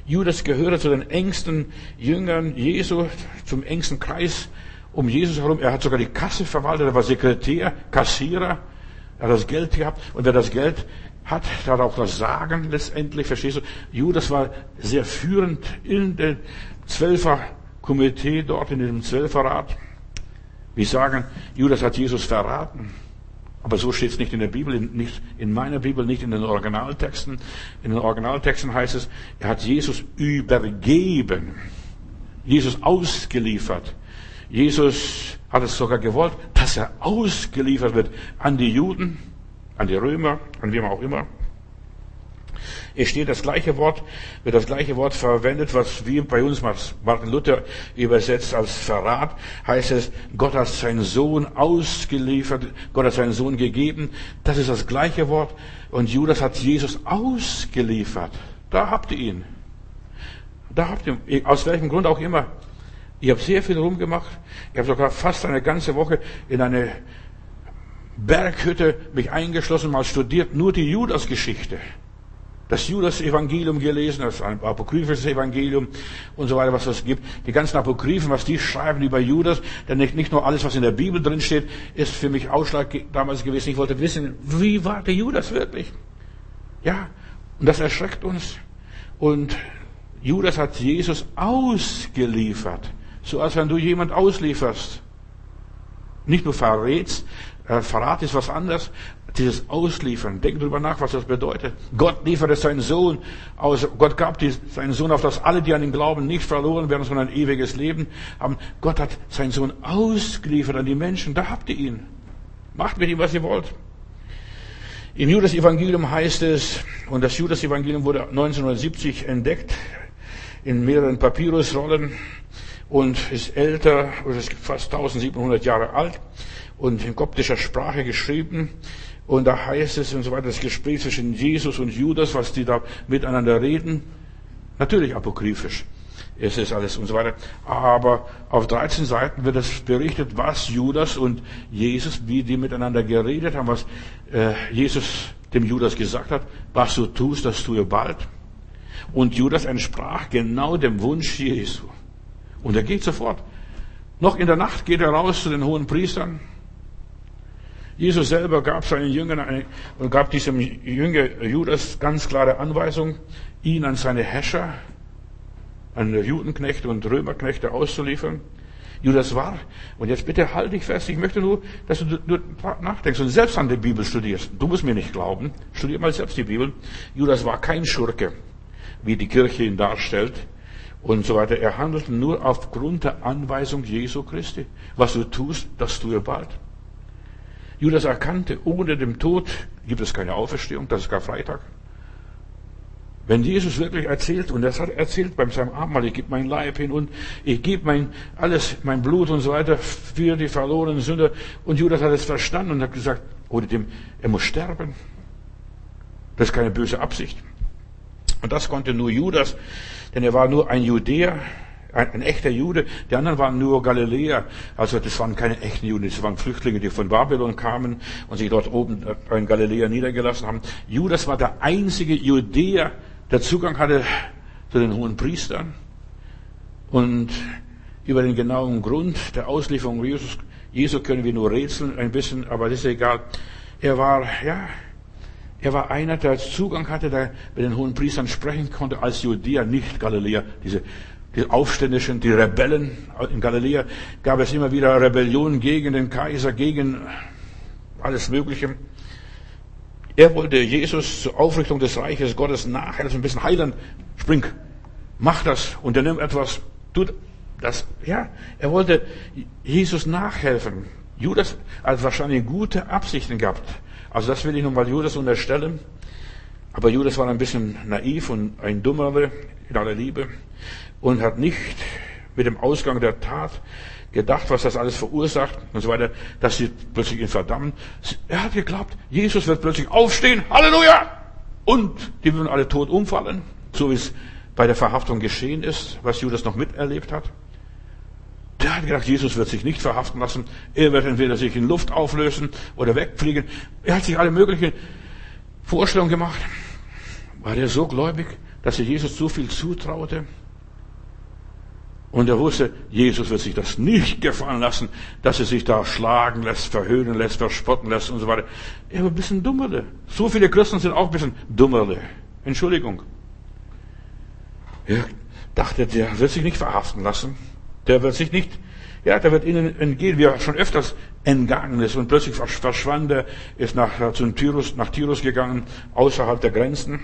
Judas gehörte zu den engsten Jüngern Jesu, zum engsten Kreis um Jesus herum. Er hat sogar die Kasse verwaltet, er war Sekretär, Kassierer. Er hat das Geld gehabt und wer das Geld hat, der hat auch das Sagen letztendlich, verstehst du? Judas war sehr führend in dem Zwölferkomitee dort, in dem Zwölferrat. Wir sagen, Judas hat Jesus verraten. Aber so steht es nicht in der Bibel, nicht in meiner Bibel, nicht in den Originaltexten. In den Originaltexten heißt es, er hat Jesus übergeben. Jesus ausgeliefert. Jesus hat es sogar gewollt, dass er ausgeliefert wird an die Juden an die Römer, an wem auch immer. Es steht das gleiche Wort, wird das gleiche Wort verwendet, was wir bei uns Martin Luther übersetzt als Verrat, heißt es, Gott hat seinen Sohn ausgeliefert, Gott hat seinen Sohn gegeben. Das ist das gleiche Wort. Und Judas hat Jesus ausgeliefert. Da habt ihr ihn. Da habt ihr ihn. Aus welchem Grund auch immer. Ich habe sehr viel rumgemacht. Ich habe sogar fast eine ganze Woche in eine Berghütte mich eingeschlossen, mal studiert, nur die Judas-Geschichte. Das Judas-Evangelium gelesen, das apokryphisches Evangelium und so weiter, was es gibt. Die ganzen Apokryphen, was die schreiben über Judas, denn nicht, nicht nur alles, was in der Bibel drin steht, ist für mich Ausschlag damals gewesen. Ich wollte wissen, wie war der Judas wirklich? Ja, und das erschreckt uns. Und Judas hat Jesus ausgeliefert. So als wenn du jemand auslieferst. Nicht nur verrätst, Verrat ist was anderes. Dieses Ausliefern. Denk drüber nach, was das bedeutet. Gott lieferte seinen Sohn aus. Gott gab seinen Sohn auf, dass alle, die an ihn glauben, nicht verloren werden, sondern ein ewiges Leben haben. Gott hat seinen Sohn ausgeliefert an die Menschen. Da habt ihr ihn. Macht mit ihm, was ihr wollt. Im Judas-Evangelium heißt es, und das Judas-Evangelium wurde 1970 entdeckt, in mehreren Papyrusrollen und ist älter, oder ist fast 1700 Jahre alt und in koptischer Sprache geschrieben. Und da heißt es und so weiter, das Gespräch zwischen Jesus und Judas, was die da miteinander reden. Natürlich apokryphisch. es ist alles und so weiter. Aber auf 13 Seiten wird es berichtet, was Judas und Jesus, wie die miteinander geredet haben, was äh, Jesus dem Judas gesagt hat, was du tust, das tue bald. Und Judas entsprach genau dem Wunsch Jesu. Und er geht sofort. Noch in der Nacht geht er raus zu den hohen Priestern. Jesus selber gab seinen Jüngern und gab diesem Jünger Judas ganz klare Anweisung, ihn an seine Häscher, an Judenknechte und Römerknechte auszuliefern. Judas war, und jetzt bitte halt dich fest, ich möchte nur, dass du nur nachdenkst und selbst an die Bibel studierst. Du musst mir nicht glauben, studier mal selbst die Bibel. Judas war kein Schurke, wie die Kirche ihn darstellt und so weiter. Er handelte nur aufgrund der Anweisung Jesu Christi. Was du tust, das tue bald. Judas erkannte, ohne dem Tod gibt es keine Auferstehung, das ist Karfreitag. Wenn Jesus wirklich erzählt, und das hat er erzählt beim seinem Abendmahl, ich gebe mein Leib hin und ich gebe mein, alles, mein Blut und so weiter für die verlorenen Sünder. Und Judas hat es verstanden und hat gesagt, oder dem, er muss sterben. Das ist keine böse Absicht. Und das konnte nur Judas, denn er war nur ein Judäer, ein, ein, echter Jude. Die anderen waren nur Galiläer. Also das waren keine echten Juden, das waren Flüchtlinge, die von Babylon kamen und sich dort oben in Galiläa niedergelassen haben. Judas war der einzige Judäer, der Zugang hatte zu den hohen Priestern. Und über den genauen Grund der Auslieferung Jesus, Jesu können wir nur rätseln ein bisschen, aber das ist egal. Er war, ja, er war einer, der Zugang hatte, der mit den hohen Priestern sprechen konnte, als Judäer, nicht Galiläer. Diese die Aufständischen, die Rebellen in Galiläa gab es immer wieder Rebellionen gegen den Kaiser, gegen alles Mögliche. Er wollte Jesus zur Aufrichtung des Reiches Gottes nachhelfen, ein bisschen heilen. Spring, mach das, unternimm etwas, tut das. Ja, er wollte Jesus nachhelfen. Judas hat wahrscheinlich gute Absichten gehabt. Also das will ich nochmal Judas unterstellen. Aber Judas war ein bisschen naiv und ein Dummerer in aller Liebe und hat nicht mit dem Ausgang der Tat gedacht, was das alles verursacht und so weiter, dass sie plötzlich ihn verdammen. Er hat geglaubt, Jesus wird plötzlich aufstehen, Halleluja! Und die würden alle tot umfallen, so wie es bei der Verhaftung geschehen ist, was Judas noch miterlebt hat. Der hat gedacht, Jesus wird sich nicht verhaften lassen. Er wird entweder sich in Luft auflösen oder wegfliegen. Er hat sich alle möglichen Vorstellungen gemacht. War er so gläubig, dass er Jesus so viel zutraute? Und er wusste, Jesus wird sich das nicht gefallen lassen, dass er sich da schlagen lässt, verhöhnen lässt, verspotten lässt und so weiter. Er war ein bisschen dummerle. So viele Christen sind auch ein bisschen dummerle. Entschuldigung. Er dachte, der wird sich nicht verhaften lassen. Der wird sich nicht, ja, der wird ihnen entgehen, wie er schon öfters entgangen ist. Und plötzlich verschwand er, ist nach, zum Tyrus, nach Tyrus gegangen, außerhalb der Grenzen.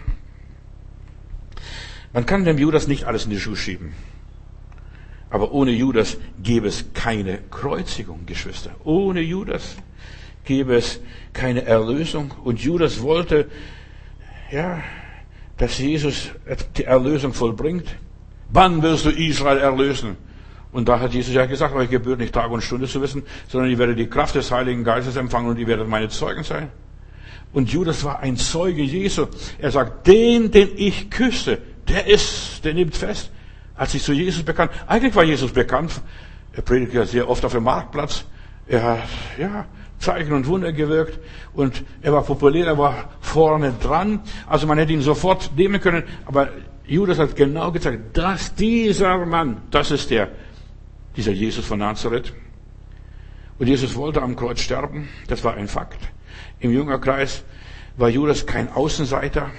Man kann dem Judas nicht alles in die Schuhe schieben. Aber ohne Judas gäbe es keine Kreuzigung, Geschwister. Ohne Judas gäbe es keine Erlösung. Und Judas wollte, ja, dass Jesus die Erlösung vollbringt. Wann wirst du Israel erlösen? Und da hat Jesus ja gesagt, euch gebührt nicht Tag und Stunde zu wissen, sondern ihr werdet die Kraft des Heiligen Geistes empfangen und ihr werdet meine Zeugen sein. Und Judas war ein Zeuge Jesu. Er sagt, den, den ich küsse, der ist, der nimmt fest hat sich zu Jesus bekannt. Eigentlich war Jesus bekannt. Er predigt ja sehr oft auf dem Marktplatz. Er hat, ja, Zeichen und Wunder gewirkt und er war populär, er war vorne dran. Also man hätte ihn sofort nehmen können, aber Judas hat genau gezeigt, dass dieser Mann, das ist der, dieser Jesus von Nazareth. Und Jesus wollte am Kreuz sterben, das war ein Fakt. Im Jüngerkreis war Judas kein Außenseiter.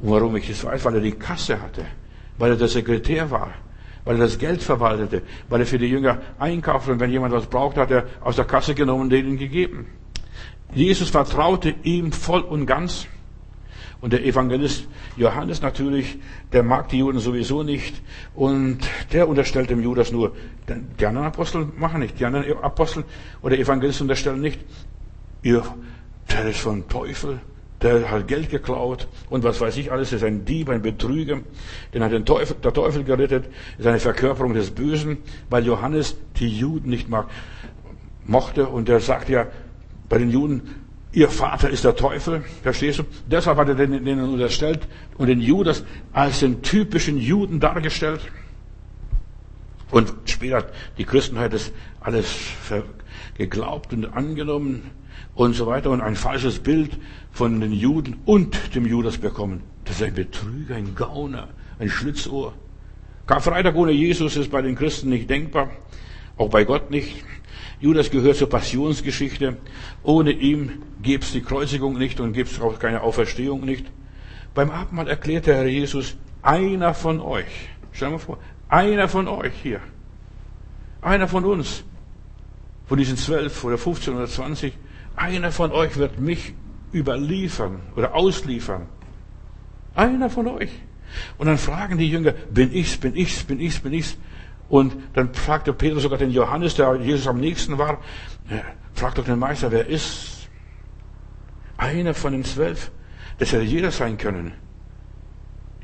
Und warum ich das weiß, weil er die Kasse hatte weil er der Sekretär war, weil er das Geld verwaltete, weil er für die Jünger einkaufte und wenn jemand was braucht, hat er aus der Kasse genommen und denen gegeben. Jesus vertraute ihm voll und ganz. Und der Evangelist Johannes natürlich, der mag die Juden sowieso nicht. Und der unterstellt dem Judas nur. Die anderen Apostel machen nicht. Die anderen Apostel oder Evangelisten unterstellen nicht. Ihr, der ist von Teufel der hat Geld geklaut und was weiß ich alles, ist ein Dieb, ein Betrüger, den hat den Teufel, der Teufel gerettet, ist eine Verkörperung des Bösen, weil Johannes die Juden nicht mag, mochte und er sagt ja, bei den Juden ihr Vater ist der Teufel, verstehst du? Deshalb hat er den, den unterstellt und den Judas als den typischen Juden dargestellt. Und später hat die Christenheit das alles geglaubt und angenommen und so weiter und ein falsches Bild von den Juden und dem Judas bekommen. Das ist ein Betrüger, ein Gauner, ein Schlitzohr. Karfreitag ohne Jesus ist bei den Christen nicht denkbar, auch bei Gott nicht. Judas gehört zur Passionsgeschichte. Ohne ihm gäbe es die Kreuzigung nicht und gäbe es auch keine Auferstehung nicht. Beim Abendmahl erklärte Herr Jesus, einer von euch, stell mal vor, einer von euch hier, einer von uns, von diesen zwölf oder 15 oder 20, einer von euch wird mich überliefern oder ausliefern. Einer von euch. Und dann fragen die Jünger, bin ich's, bin ich's, bin ich's, bin ich's? Und dann fragte Petrus sogar den Johannes, der Jesus am nächsten war, fragt doch den Meister, wer ist? Einer von den zwölf. Das hätte jeder sein können.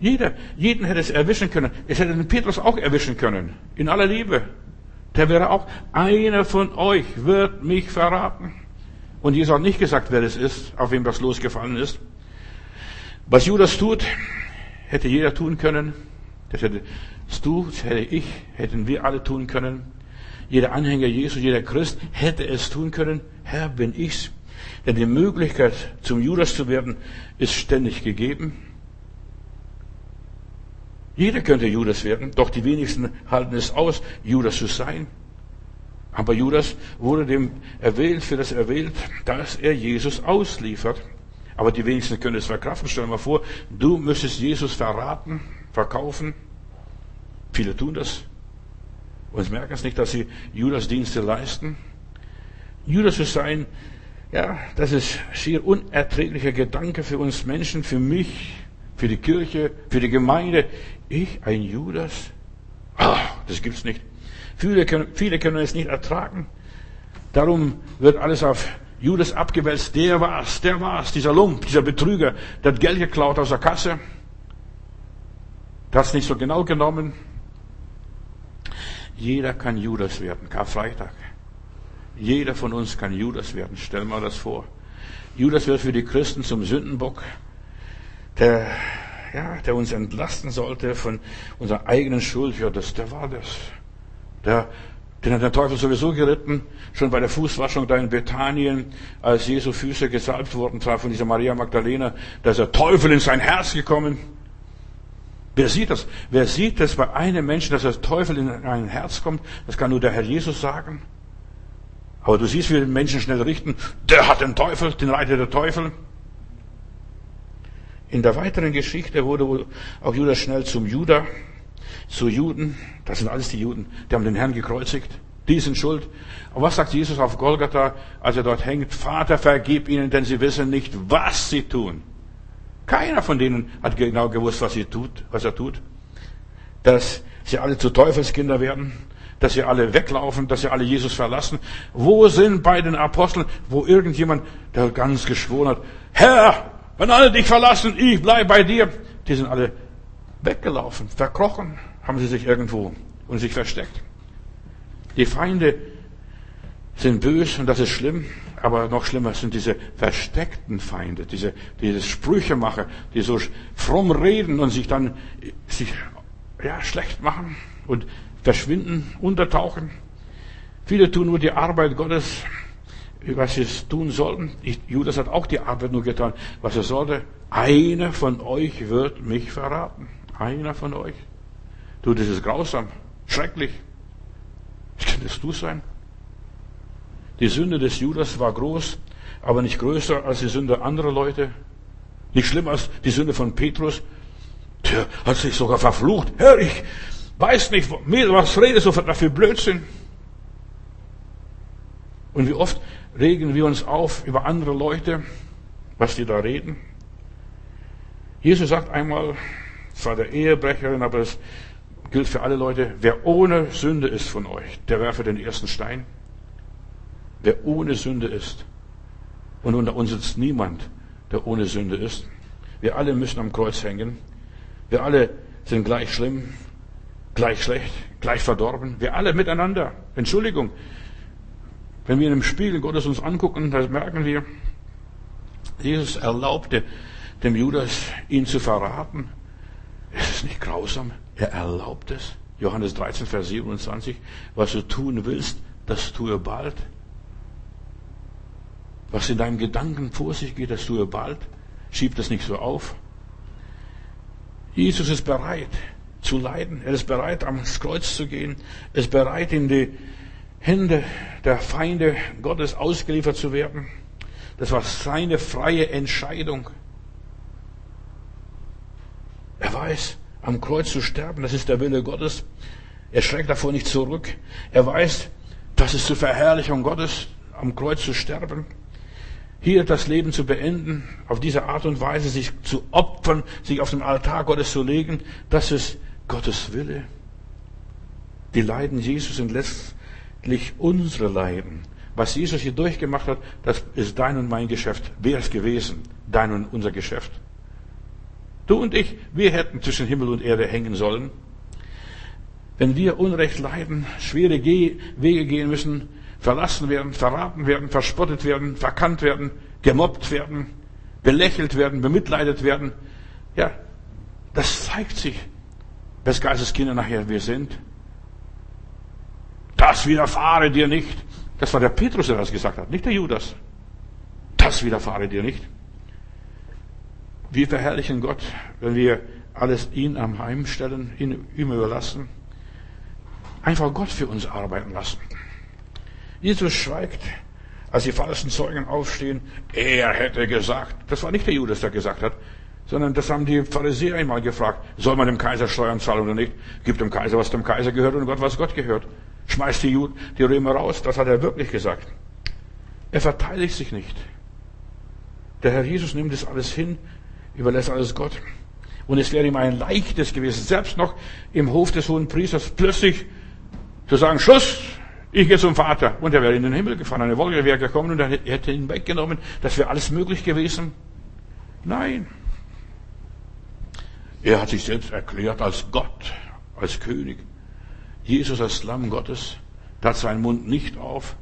Jeder, jeden hätte es erwischen können. Es hätte den Petrus auch erwischen können. In aller Liebe. Der wäre auch, einer von euch wird mich verraten. Und Jesus hat nicht gesagt, wer es ist, auf wem das losgefallen ist. Was Judas tut, hätte jeder tun können. Das hätte du, hätte ich, hätten wir alle tun können. Jeder Anhänger Jesus, jeder Christ hätte es tun können. Herr, bin ich's. Denn die Möglichkeit, zum Judas zu werden, ist ständig gegeben. Jeder könnte Judas werden, doch die wenigsten halten es aus, Judas zu sein. Aber Judas wurde dem erwählt, für das erwählt, dass er Jesus ausliefert. Aber die wenigsten können es verkraften. Stell dir mal vor, du müsstest Jesus verraten, verkaufen. Viele tun das und merken es nicht, dass sie Judas Dienste leisten. Judas zu sein, ja, das ist schier unerträglicher Gedanke für uns Menschen, für mich, für die Kirche, für die Gemeinde. Ich, ein Judas? Ah, das gibt's nicht. Viele können, viele können es nicht ertragen. Darum wird alles auf Judas abgewälzt. Der war's, der war's, dieser Lump, dieser Betrüger, der hat Geld geklaut aus der Kasse. Hat's nicht so genau genommen. Jeder kann Judas werden, Karfreitag. Jeder von uns kann Judas werden. Stell mal das vor. Judas wird für die Christen zum Sündenbock, der, ja, der uns entlasten sollte von unserer eigenen Schuld. Ja, das, der war das. Der, den hat der Teufel sowieso geritten, schon bei der Fußwaschung da in Bethanien, als Jesu Füße gesalbt wurden, zwar von dieser Maria Magdalena, da ist der Teufel in sein Herz gekommen. Wer sieht das? Wer sieht das bei einem Menschen, dass der Teufel in ein Herz kommt? Das kann nur der Herr Jesus sagen. Aber du siehst, wie die Menschen schnell richten. Der hat den Teufel, den reitet der Teufel. In der weiteren Geschichte wurde auch Judas schnell zum Judah zu Juden. Das sind alles die Juden. Die haben den Herrn gekreuzigt. Die sind schuld. Und was sagt Jesus auf Golgatha, als er dort hängt? Vater, vergib ihnen, denn sie wissen nicht, was sie tun. Keiner von denen hat genau gewusst, was, sie tut, was er tut. Dass sie alle zu Teufelskinder werden, dass sie alle weglaufen, dass sie alle Jesus verlassen. Wo sind bei den Aposteln, wo irgendjemand, der ganz geschworen hat, Herr, wenn alle dich verlassen, ich bleib bei dir. Die sind alle weggelaufen, verkrochen, haben sie sich irgendwo und sich versteckt. Die Feinde sind bös und das ist schlimm, aber noch schlimmer sind diese versteckten Feinde, diese, diese Sprüchemacher, die so fromm reden und sich dann sich, ja, schlecht machen und verschwinden, untertauchen. Viele tun nur die Arbeit Gottes, was sie tun sollten. Judas hat auch die Arbeit nur getan, was er sollte. Einer von euch wird mich verraten. Einer von euch. Du, das ist grausam, schrecklich. Könntest du sein? Die Sünde des Judas war groß, aber nicht größer als die Sünde anderer Leute. Nicht schlimmer als die Sünde von Petrus. Der hat sich sogar verflucht. Herr, ich weiß nicht, was redest du für Blödsinn? Und wie oft regen wir uns auf über andere Leute, was die da reden? Jesus sagt einmal, zwar der Ehebrecherin, aber es gilt für alle Leute, wer ohne Sünde ist von euch, der werfe den ersten Stein. Wer ohne Sünde ist. Und unter uns sitzt niemand, der ohne Sünde ist. Wir alle müssen am Kreuz hängen. Wir alle sind gleich schlimm, gleich schlecht, gleich verdorben. Wir alle miteinander. Entschuldigung. Wenn wir in dem Spiegel Gottes uns angucken, dann merken wir, Jesus erlaubte dem Judas, ihn zu verraten. Ist es nicht grausam? Er erlaubt es. Johannes 13, Vers 27. Was du tun willst, das tue bald. Was in deinem Gedanken vor sich geht, das tue bald. Schieb das nicht so auf. Jesus ist bereit zu leiden. Er ist bereit, ans Kreuz zu gehen. Er ist bereit, in die Hände der Feinde Gottes ausgeliefert zu werden. Das war seine freie Entscheidung. Er weiß, am Kreuz zu sterben, das ist der Wille Gottes. Er schreckt davor nicht zurück. Er weiß, das ist zur Verherrlichung Gottes, am Kreuz zu sterben. Hier das Leben zu beenden, auf diese Art und Weise sich zu opfern, sich auf den Altar Gottes zu legen, das ist Gottes Wille. Die Leiden Jesus sind letztlich unsere Leiden. Was Jesus hier durchgemacht hat, das ist dein und mein Geschäft. Wäre es gewesen, dein und unser Geschäft. Du und ich, wir hätten zwischen Himmel und Erde hängen sollen. Wenn wir Unrecht leiden, schwere Wege gehen müssen, verlassen werden, verraten werden, verspottet werden, verkannt werden, gemobbt werden, belächelt werden, bemitleidet werden, ja, das zeigt sich, wes Geistes Kinder nachher wir sind. Das widerfahre dir nicht. Das war der Petrus, der das gesagt hat, nicht der Judas. Das widerfahre dir nicht. Wir verherrlichen Gott, wenn wir alles ihn am Heim stellen, ihn ihm überlassen. Einfach Gott für uns arbeiten lassen. Jesus schweigt, als die falschen Zeugen aufstehen. Er hätte gesagt, das war nicht der Judas, der gesagt hat, sondern das haben die Pharisäer einmal gefragt. Soll man dem Kaiser Steuern zahlen oder nicht? Gibt dem Kaiser, was dem Kaiser gehört und Gott, was Gott gehört. Schmeißt die, Jud die Römer raus. Das hat er wirklich gesagt. Er verteidigt sich nicht. Der Herr Jesus nimmt das alles hin, überlässt alles Gott. Und es wäre ihm ein leichtes gewesen, selbst noch im Hof des hohen Priesters plötzlich zu sagen, Schluss, ich gehe zum Vater. Und er wäre in den Himmel gefahren, eine Wolke wäre gekommen und er hätte ihn weggenommen. Das wäre alles möglich gewesen. Nein. Er hat sich selbst erklärt als Gott, als König. Jesus als Lamm Gottes tat seinen Mund nicht auf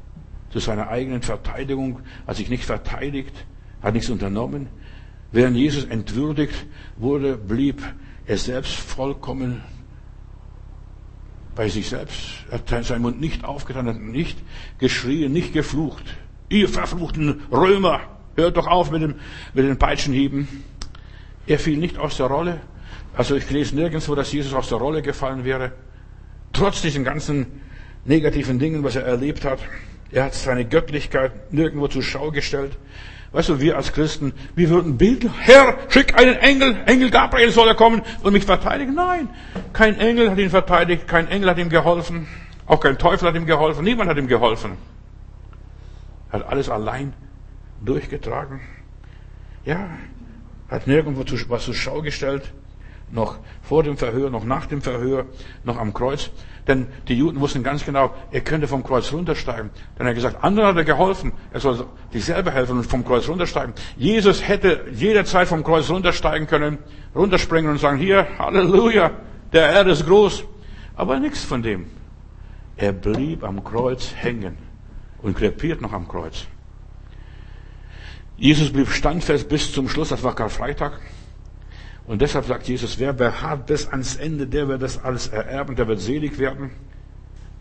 zu seiner eigenen Verteidigung, hat sich nicht verteidigt, hat nichts unternommen. Während Jesus entwürdigt wurde, blieb er selbst vollkommen bei sich selbst. Er hat seinen Mund nicht aufgetan, hat nicht geschrien, nicht geflucht. Ihr verfluchten Römer, hört doch auf mit, dem, mit den Peitschenhieben. Er fiel nicht aus der Rolle. Also ich lese nirgendwo, dass Jesus aus der Rolle gefallen wäre. Trotz diesen ganzen negativen Dingen, was er erlebt hat. Er hat seine Göttlichkeit nirgendwo zur Schau gestellt. Weißt du, wir als Christen, wir würden beten, Herr, schick einen Engel, Engel Gabriel soll er kommen und mich verteidigen. Nein, kein Engel hat ihn verteidigt, kein Engel hat ihm geholfen, auch kein Teufel hat ihm geholfen, niemand hat ihm geholfen. Hat alles allein durchgetragen. Ja, hat nirgendwo was zur Schau gestellt noch vor dem Verhör, noch nach dem Verhör, noch am Kreuz. Denn die Juden wussten ganz genau, er könnte vom Kreuz runtersteigen. Dann hat er gesagt, anderen hat er geholfen, er soll sich selber helfen und vom Kreuz runtersteigen. Jesus hätte jederzeit vom Kreuz runtersteigen können, runterspringen und sagen, hier, Halleluja, der Herr ist groß. Aber nichts von dem. Er blieb am Kreuz hängen und krepiert noch am Kreuz. Jesus blieb standfest bis zum Schluss, das war Karfreitag. Und deshalb sagt Jesus, wer beharrt bis ans Ende, der wird das alles ererben, der wird selig werden.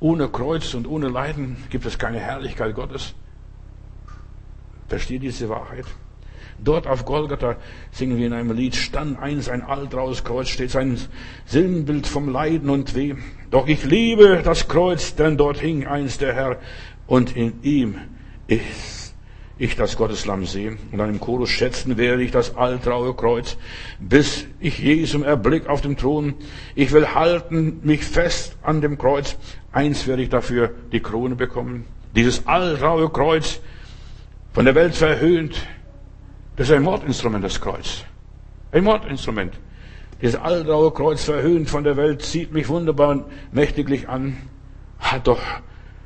Ohne Kreuz und ohne Leiden gibt es keine Herrlichkeit Gottes. Versteht diese Wahrheit? Dort auf Golgatha singen wir in einem Lied, stand eins ein altraues Kreuz, steht sein Sinnbild vom Leiden und Weh. Doch ich liebe das Kreuz, denn dort hing eins der Herr und in ihm ist ich das Gotteslamm sehe. Und dann im Chorus schätzen werde ich das altraue Kreuz, bis ich Jesum erblick auf dem Thron. Ich will halten mich fest an dem Kreuz. Eins werde ich dafür die Krone bekommen. Dieses altraue Kreuz, von der Welt verhöhnt, das ist ein Mordinstrument, das Kreuz. Ein Mordinstrument. Dieses altraue Kreuz verhöhnt von der Welt zieht mich wunderbar und mächtiglich an. Hat doch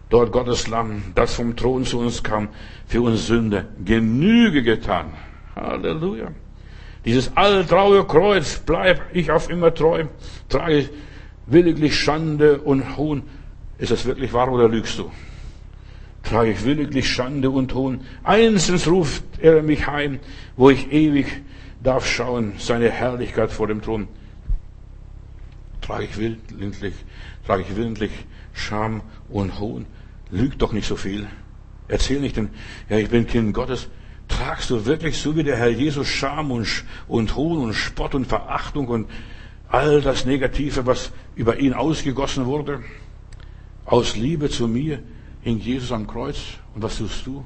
dort Gottes Lamm, das vom Thron zu uns kam, für uns Sünde Genüge getan. Halleluja. Dieses alltraue Kreuz bleib ich auf immer treu, trage williglich Schande und Hohn. Ist das wirklich wahr oder lügst du? trage ich williglich Schande und Hohn. Einstens ruft er mich heim, wo ich ewig darf schauen, seine Herrlichkeit vor dem Thron. Trage ich willentlich, trage ich willentlich Scham und Hohn. Lüg doch nicht so viel. Erzähl nicht denn, ja, ich bin Kind Gottes. Tragst du wirklich so wie der Herr Jesus Scham und, und Hohn und Spott und Verachtung und all das Negative, was über ihn ausgegossen wurde? Aus Liebe zu mir hing Jesus am Kreuz. Und was tust du?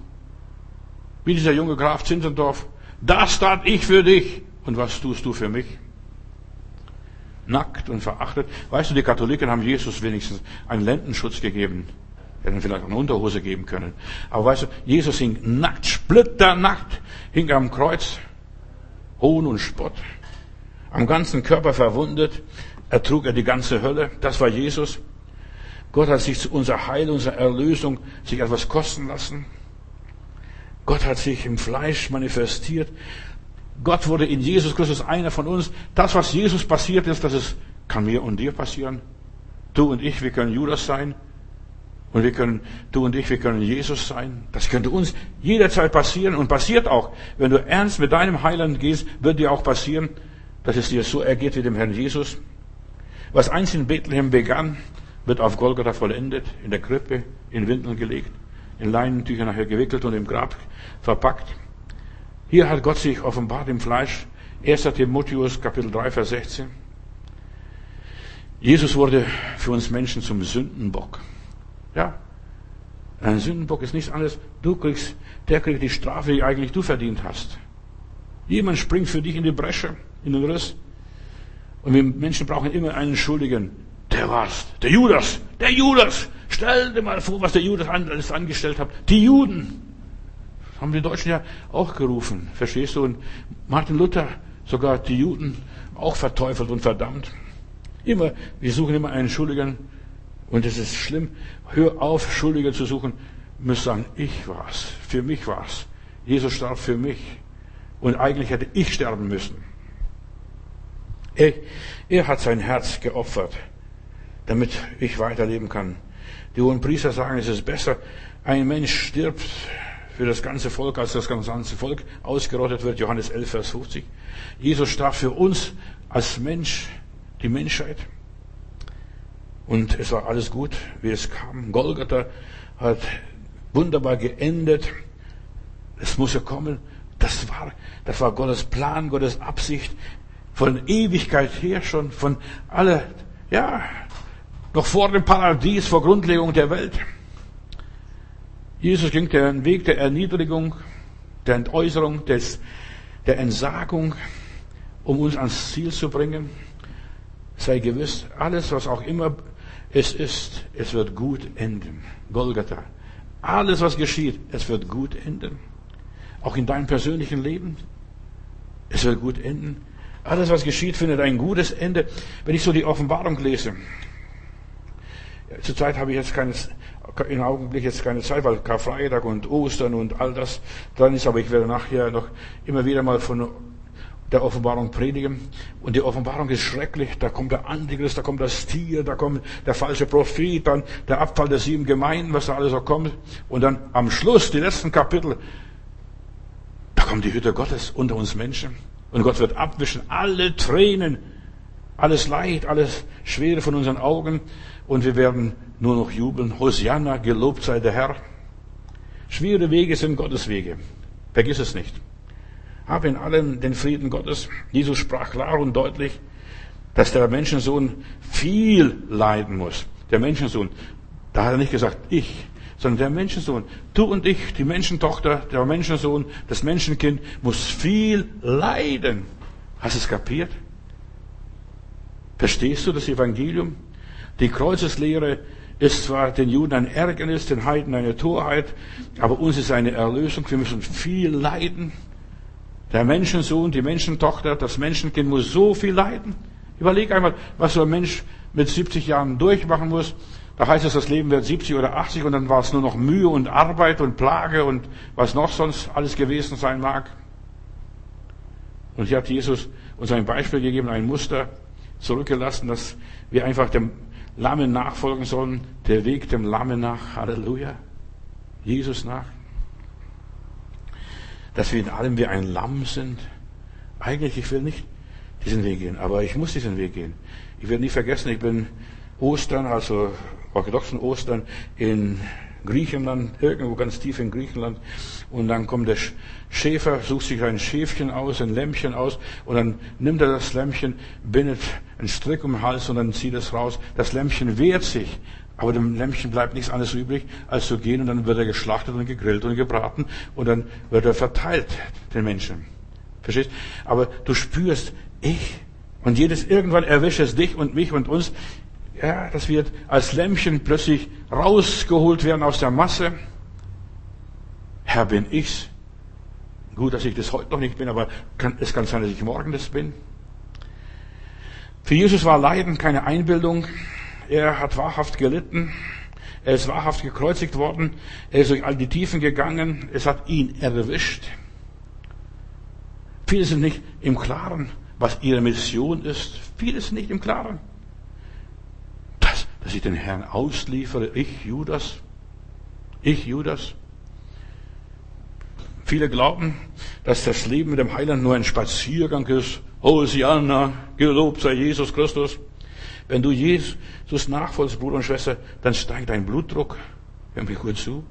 Wie dieser junge Graf Zinzendorf. Das tat ich für dich. Und was tust du für mich? Nackt und verachtet. Weißt du, die Katholiken haben Jesus wenigstens einen Lendenschutz gegeben. Hätten vielleicht eine Unterhose geben können. Aber weißt du, Jesus hing nackt, splitternackt, hing am Kreuz. Hohn und Spott. Am ganzen Körper verwundet. Ertrug er die ganze Hölle. Das war Jesus. Gott hat sich zu unserer Heil, unserer Erlösung sich etwas kosten lassen. Gott hat sich im Fleisch manifestiert. Gott wurde in Jesus Christus einer von uns. Das, was Jesus passiert ist, das ist, kann mir und dir passieren. Du und ich, wir können Judas sein. Und wir können, du und ich, wir können Jesus sein. Das könnte uns jederzeit passieren und passiert auch. Wenn du ernst mit deinem Heiland gehst, wird dir auch passieren, dass es dir so ergeht wie dem Herrn Jesus. Was einst in Bethlehem begann, wird auf Golgatha vollendet, in der Krippe, in Windeln gelegt, in Leinentücher nachher gewickelt und im Grab verpackt. Hier hat Gott sich offenbart im Fleisch. 1. Timotheus Kapitel 3, Vers 16. Jesus wurde für uns Menschen zum Sündenbock. Ja. Ein Sündenbock ist nichts anderes. Du kriegst, der kriegt die Strafe, die eigentlich du verdient hast. Jemand springt für dich in die Bresche, in den Riss. Und wir Menschen brauchen immer einen Schuldigen. Der war's. Der Judas. Der Judas. Stell dir mal vor, was der Judas alles angestellt hat. Die Juden. Das haben die Deutschen ja auch gerufen. Verstehst du? Und Martin Luther, sogar die Juden, auch verteufelt und verdammt. Immer, wir suchen immer einen Schuldigen. Und es ist schlimm. Hör auf, Schuldige zu suchen. Du musst sagen, ich war's. Für mich war's. Jesus starb für mich. Und eigentlich hätte ich sterben müssen. Er, er hat sein Herz geopfert damit ich weiterleben kann. Die hohen Priester sagen, es ist besser, ein Mensch stirbt für das ganze Volk, als das ganze Volk ausgerottet wird. Johannes 11, Vers 50. Jesus starb für uns als Mensch, die Menschheit. Und es war alles gut, wie es kam. Golgatha hat wunderbar geendet. Es musste kommen. Das war, das war Gottes Plan, Gottes Absicht. Von Ewigkeit her schon, von aller, ja, noch vor dem Paradies, vor Grundlegung der Welt. Jesus ging den Weg der Erniedrigung, der Entäußerung, des, der Entsagung, um uns ans Ziel zu bringen. Sei gewiss, alles, was auch immer es ist, es wird gut enden. Golgatha. Alles, was geschieht, es wird gut enden. Auch in deinem persönlichen Leben. Es wird gut enden. Alles, was geschieht, findet ein gutes Ende. Wenn ich so die Offenbarung lese, Zurzeit habe ich jetzt keine, im Augenblick jetzt keine Zeit, weil Karfreitag und Ostern und all das dran ist, aber ich werde nachher noch immer wieder mal von der Offenbarung predigen. Und die Offenbarung ist schrecklich. Da kommt der Antichrist, da kommt das Tier, da kommt der falsche Prophet, dann der Abfall der sieben Gemeinden, was da alles so kommt. Und dann am Schluss, die letzten Kapitel, da kommt die Hütte Gottes unter uns Menschen. Und Gott wird abwischen alle Tränen, alles Leid, alles Schwere von unseren Augen und wir werden nur noch jubeln. Hosianna, gelobt sei der Herr. Schwere Wege sind Gottes Wege. Vergiss es nicht. Habe in allem den Frieden Gottes. Jesus sprach klar und deutlich, dass der Menschensohn viel leiden muss. Der Menschensohn. Da hat er nicht gesagt, ich, sondern der Menschensohn. Du und ich, die Menschentochter, der Menschensohn, das Menschenkind muss viel leiden. Hast du es kapiert? Verstehst du das Evangelium? Die Kreuzeslehre ist zwar den Juden ein Ärgernis, den Heiden eine Torheit, aber uns ist eine Erlösung. Wir müssen viel leiden. Der Menschensohn, die Menschentochter, das Menschenkind muss so viel leiden. Überleg einmal, was so ein Mensch mit 70 Jahren durchmachen muss. Da heißt es, das Leben wird 70 oder 80 und dann war es nur noch Mühe und Arbeit und Plage und was noch sonst alles gewesen sein mag. Und hier hat Jesus uns ein Beispiel gegeben, ein Muster zurückgelassen, dass wir einfach dem Lamme nachfolgen sollen, der Weg dem Lamme nach. Halleluja. Jesus nach? Dass wir in allem wie ein Lamm sind? Eigentlich, ich will nicht diesen Weg gehen, aber ich muss diesen Weg gehen. Ich werde nie vergessen, ich bin Ostern, also orthodoxen Ostern in Griechenland, irgendwo ganz tief in Griechenland. Und dann kommt der Schäfer, sucht sich ein Schäfchen aus, ein Lämmchen aus, und dann nimmt er das Lämmchen, bindet einen Strick um den Hals und dann zieht es raus. Das Lämmchen wehrt sich, aber dem Lämmchen bleibt nichts anderes übrig, als zu gehen und dann wird er geschlachtet und gegrillt und gebraten und dann wird er verteilt, den Menschen. Verstehst? Aber du spürst, ich und jedes irgendwann erwischt es dich und mich und uns ja, das wird als Lämmchen plötzlich rausgeholt werden aus der Masse. Herr, bin ich's? Gut, dass ich das heute noch nicht bin, aber kann, es kann sein, dass ich morgen das bin. Für Jesus war Leiden keine Einbildung. Er hat wahrhaft gelitten. Er ist wahrhaft gekreuzigt worden. Er ist durch all die Tiefen gegangen. Es hat ihn erwischt. Viele sind nicht im Klaren, was ihre Mission ist. Viele sind nicht im Klaren dass ich den Herrn ausliefere, ich Judas, ich Judas. Viele glauben, dass das Leben mit dem Heiland nur ein Spaziergang ist. Hosianna, gelobt sei Jesus Christus. Wenn du Jesus nachfolgst, Bruder und Schwester, dann steigt dein Blutdruck. Hör mir gut zu.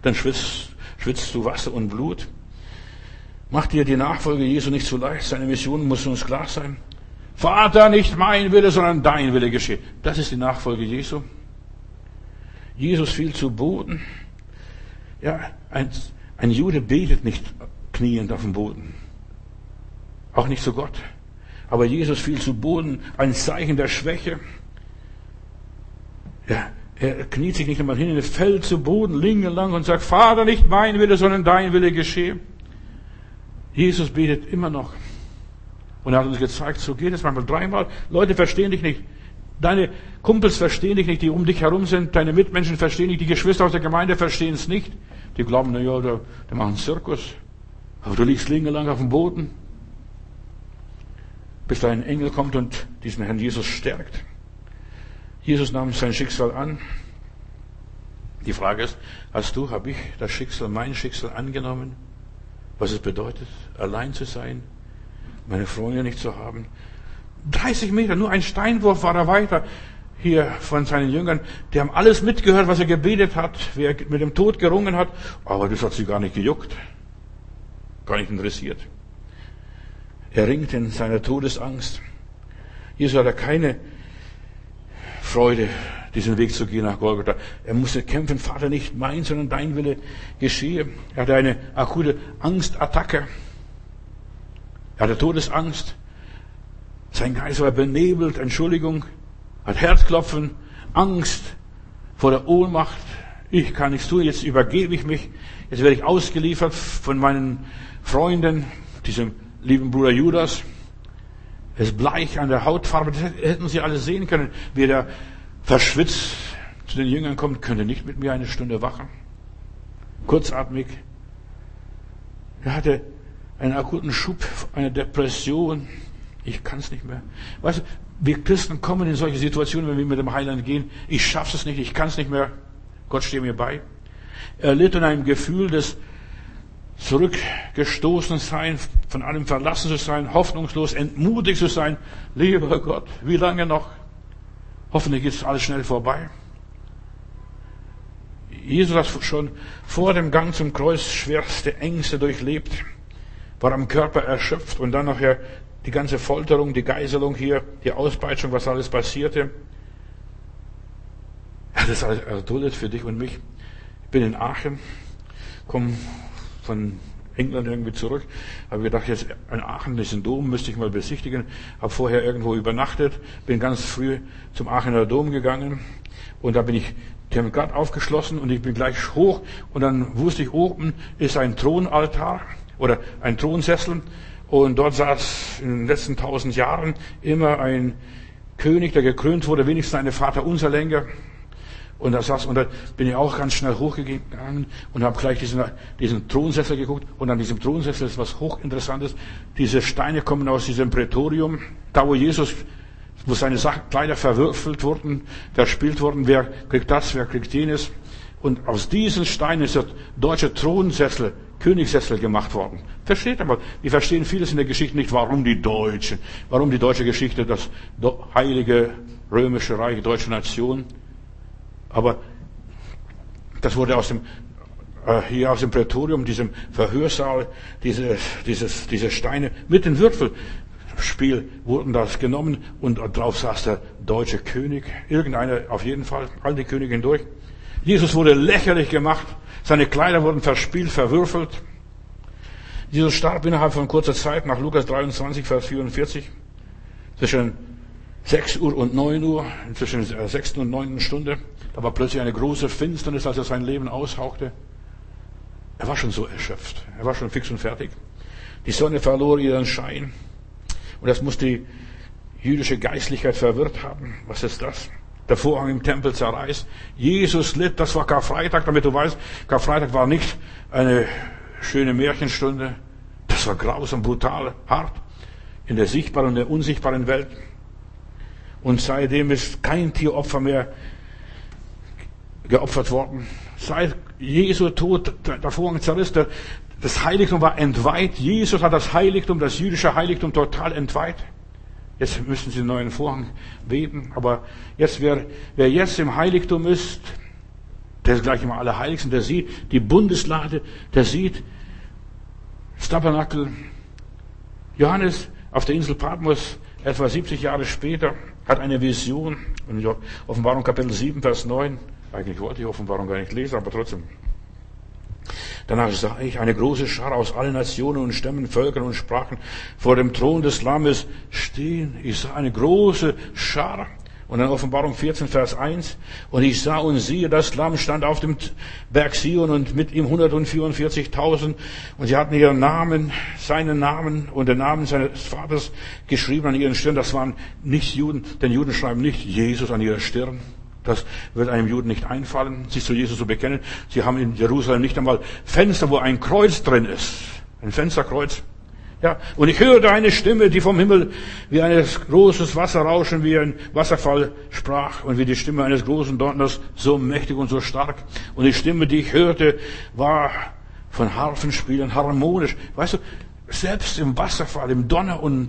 Dann schwitzt, schwitzt du Wasser und Blut. Mach dir die Nachfolge Jesu nicht zu leicht. Seine Mission muss uns klar sein. Vater, nicht mein Wille, sondern dein Wille geschehe. Das ist die Nachfolge Jesu. Jesus fiel zu Boden. Ja, ein, ein Jude betet nicht kniend auf dem Boden. Auch nicht zu Gott. Aber Jesus fiel zu Boden, ein Zeichen der Schwäche. Ja, er kniet sich nicht einmal hin, er fällt zu Boden, lang und sagt, Vater, nicht mein Wille, sondern dein Wille geschehe. Jesus betet immer noch. Und er hat uns gezeigt, so geht es manchmal dreimal. Leute verstehen dich nicht. Deine Kumpels verstehen dich nicht, die um dich herum sind. Deine Mitmenschen verstehen dich. Die Geschwister aus der Gemeinde verstehen es nicht. Die glauben, na ja, der, der einen Zirkus. Aber du liegst lang auf dem Boden. Bis dein Engel kommt und diesen Herrn Jesus stärkt. Jesus nahm sein Schicksal an. Die Frage ist, hast du, habe ich das Schicksal, mein Schicksal angenommen? Was es bedeutet, allein zu sein? meine Freunde nicht zu haben. 30 Meter, nur ein Steinwurf war er weiter hier von seinen Jüngern. Die haben alles mitgehört, was er gebetet hat, wie er mit dem Tod gerungen hat. Aber das hat sie gar nicht gejuckt. Gar nicht interessiert. Er ringt in seiner Todesangst. Jesus hatte keine Freude, diesen Weg zu gehen nach Golgotha. Er musste kämpfen, Vater, nicht mein, sondern dein Wille geschehe. Er hatte eine akute Angstattacke. Er hatte Todesangst. Sein Geist war benebelt, Entschuldigung, hat Herzklopfen, Angst vor der Ohnmacht. Ich kann nichts tun, jetzt übergebe ich mich, jetzt werde ich ausgeliefert von meinen Freunden, diesem lieben Bruder Judas. Ist bleich an der Hautfarbe, das hätten sie alle sehen können, wie er verschwitzt zu den Jüngern kommt, könnte nicht mit mir eine Stunde wachen. Kurzatmig. Er hatte einen akuten Schub, eine Depression. Ich kann es nicht mehr. Weißt du, wir Christen kommen in solche Situationen, wenn wir mit dem Heiland gehen. Ich schaff's es nicht, ich kann es nicht mehr. Gott steht mir bei. Er litt in einem Gefühl des zurückgestoßen sein, von allem verlassen zu sein, hoffnungslos, entmutigt zu sein. Lieber Gott, wie lange noch? Hoffentlich ist alles schnell vorbei. Jesus hat schon vor dem Gang zum Kreuz schwerste Ängste durchlebt war am Körper erschöpft und dann nachher die ganze Folterung, die Geiselung hier, die Auspeitschung, was alles passierte. Er hat das alles erduldet für dich und mich. Ich bin in Aachen, komme von England irgendwie zurück, habe gedacht, jetzt in Aachen ein Dom, müsste ich mal besichtigen, habe vorher irgendwo übernachtet, bin ganz früh zum Aachener Dom gegangen und da bin ich, die haben gerade aufgeschlossen und ich bin gleich hoch und dann wusste ich, oben ist ein Thronaltar oder ein Thronsessel. Und dort saß in den letzten tausend Jahren immer ein König, der gekrönt wurde, wenigstens eine Vater unser Länger. Und da saß, und da bin ich auch ganz schnell hochgegangen und habe gleich diesen, diesen Thronsessel geguckt. Und an diesem Thronsessel ist was hochinteressantes. Diese Steine kommen aus diesem Prätorium, da wo Jesus, wo seine Kleider verwürfelt wurden, verspielt wurden. Wer kriegt das, wer kriegt jenes. Und aus diesen Steinen ist der deutsche Thronsessel, Königssessel gemacht worden. Versteht aber, wir verstehen vieles in der Geschichte nicht, warum die Deutschen, warum die deutsche Geschichte, das heilige römische Reich, deutsche Nation. Aber das wurde aus dem, äh, hier aus dem Prätorium, diesem Verhörsaal, diese, dieses, diese Steine mit den Würfelspiel wurden das genommen und drauf saß der deutsche König, irgendeiner auf jeden Fall, all die Könige hindurch. Jesus wurde lächerlich gemacht. Seine Kleider wurden verspielt, verwürfelt. Jesus starb innerhalb von kurzer Zeit nach Lukas 23, Vers 44. Zwischen 6 Uhr und 9 Uhr, zwischen der 6. und 9. Stunde. Da war plötzlich eine große Finsternis, als er sein Leben aushauchte. Er war schon so erschöpft. Er war schon fix und fertig. Die Sonne verlor ihren Schein. Und das muss die jüdische Geistlichkeit verwirrt haben. Was ist das? der Vorhang im Tempel zerreißt. Jesus litt, das war Karfreitag, damit du weißt, Karfreitag war nicht eine schöne Märchenstunde. Das war grausam, brutal, hart in der sichtbaren und der unsichtbaren Welt. Und seitdem ist kein Tieropfer mehr geopfert worden. Seit Jesu Tod, der Vorhang zerriss, das Heiligtum war entweiht. Jesus hat das Heiligtum, das jüdische Heiligtum total entweiht. Jetzt müssen sie einen neuen Vorhang weben. Aber jetzt, wer, wer jetzt im Heiligtum ist, der ist gleich im Allerheiligsten, der sieht die Bundeslade, der sieht das. Johannes auf der Insel Patmos, etwa 70 Jahre später, hat eine Vision. In Offenbarung Kapitel 7, Vers 9. Eigentlich wollte ich Offenbarung gar nicht lesen, aber trotzdem. Danach sah ich eine große Schar aus allen Nationen und Stämmen, Völkern und Sprachen vor dem Thron des Lammes stehen. Ich sah eine große Schar. Und dann Offenbarung 14, Vers 1. Und ich sah und siehe, das Lamm stand auf dem Berg Sion und mit ihm 144.000. Und sie hatten ihren Namen, seinen Namen und den Namen seines Vaters geschrieben an ihren Stirn. Das waren nicht Juden, denn Juden schreiben nicht Jesus an ihrer Stirn. Das wird einem Juden nicht einfallen, sich zu Jesus zu bekennen. Sie haben in Jerusalem nicht einmal Fenster, wo ein Kreuz drin ist. Ein Fensterkreuz. Ja, und ich hörte eine Stimme, die vom Himmel wie ein großes Wasserrauschen, wie ein Wasserfall sprach und wie die Stimme eines großen Donners, so mächtig und so stark. Und die Stimme, die ich hörte, war von Harfenspielen harmonisch. Weißt du, selbst im Wasserfall, im Donner und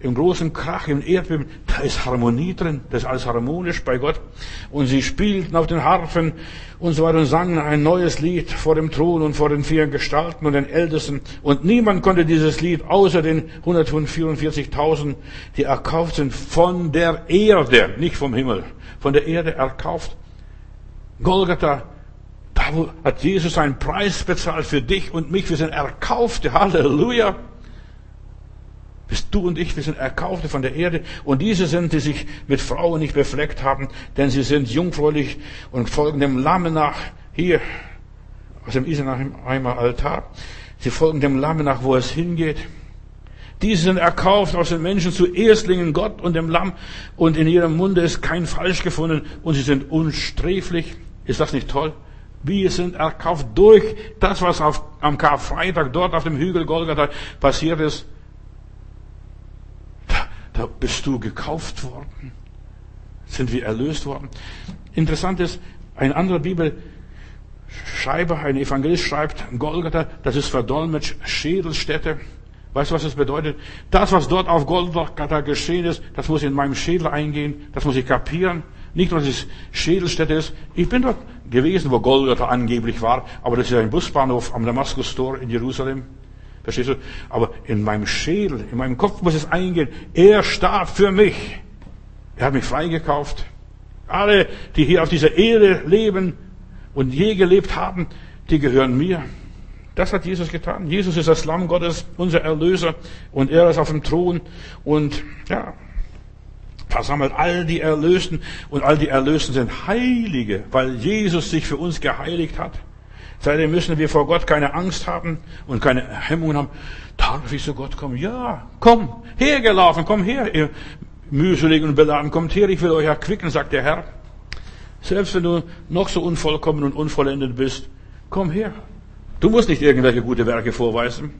im großen Krach, im Erdbeben, da ist Harmonie drin, das ist alles harmonisch bei Gott. Und sie spielten auf den Harfen und so weiter und sangen ein neues Lied vor dem Thron und vor den vier Gestalten und den Ältesten. Und niemand konnte dieses Lied außer den 144.000, die erkauft sind von der Erde, nicht vom Himmel, von der Erde erkauft. Golgatha da hat Jesus einen Preis bezahlt für dich und mich. Wir sind Erkaufte. Halleluja. Bist du und ich, wir sind Erkaufte von der Erde. Und diese sind, die sich mit Frauen nicht befleckt haben, denn sie sind jungfräulich und folgen dem Lamme nach. Hier, aus dem Isenheimer Altar. Sie folgen dem Lamme nach, wo es hingeht. Diese sind erkauft aus den Menschen zu Erstlingen Gott und dem Lamm. Und in ihrem Munde ist kein Falsch gefunden. Und sie sind unsträflich. Ist das nicht toll? Wir sind erkauft durch das, was auf, am Karfreitag dort auf dem Hügel Golgatha passiert ist. Da, da bist du gekauft worden. Sind wir erlöst worden. Interessant ist, ein anderer Bibelschreiber, ein Evangelist schreibt, Golgatha, das ist verdolmetscht Schädelstätte. Weißt du, was das bedeutet? Das, was dort auf Golgatha geschehen ist, das muss in meinem Schädel eingehen, das muss ich kapieren. Nicht, was es Schädelstätte ist. Ich bin dort gewesen, wo Golgatha angeblich war, aber das ist ein Busbahnhof am Damaskus-Tor in Jerusalem. Verstehst du? Aber in meinem Schädel, in meinem Kopf muss es eingehen. Er starb für mich. Er hat mich freigekauft. Alle, die hier auf dieser Erde leben und je gelebt haben, die gehören mir. Das hat Jesus getan. Jesus ist das Lamm Gottes, unser Erlöser, und er ist auf dem Thron. Und ja, versammelt all die Erlösten und all die Erlösten sind Heilige, weil Jesus sich für uns geheiligt hat. Seitdem müssen wir vor Gott keine Angst haben und keine Hemmungen haben. Darf ich zu Gott kommen? Ja, komm, hergelaufen, komm her, ihr mühselig und beladen, kommt her, ich will euch erquicken, sagt der Herr. Selbst wenn du noch so unvollkommen und unvollendet bist, komm her. Du musst nicht irgendwelche gute Werke vorweisen.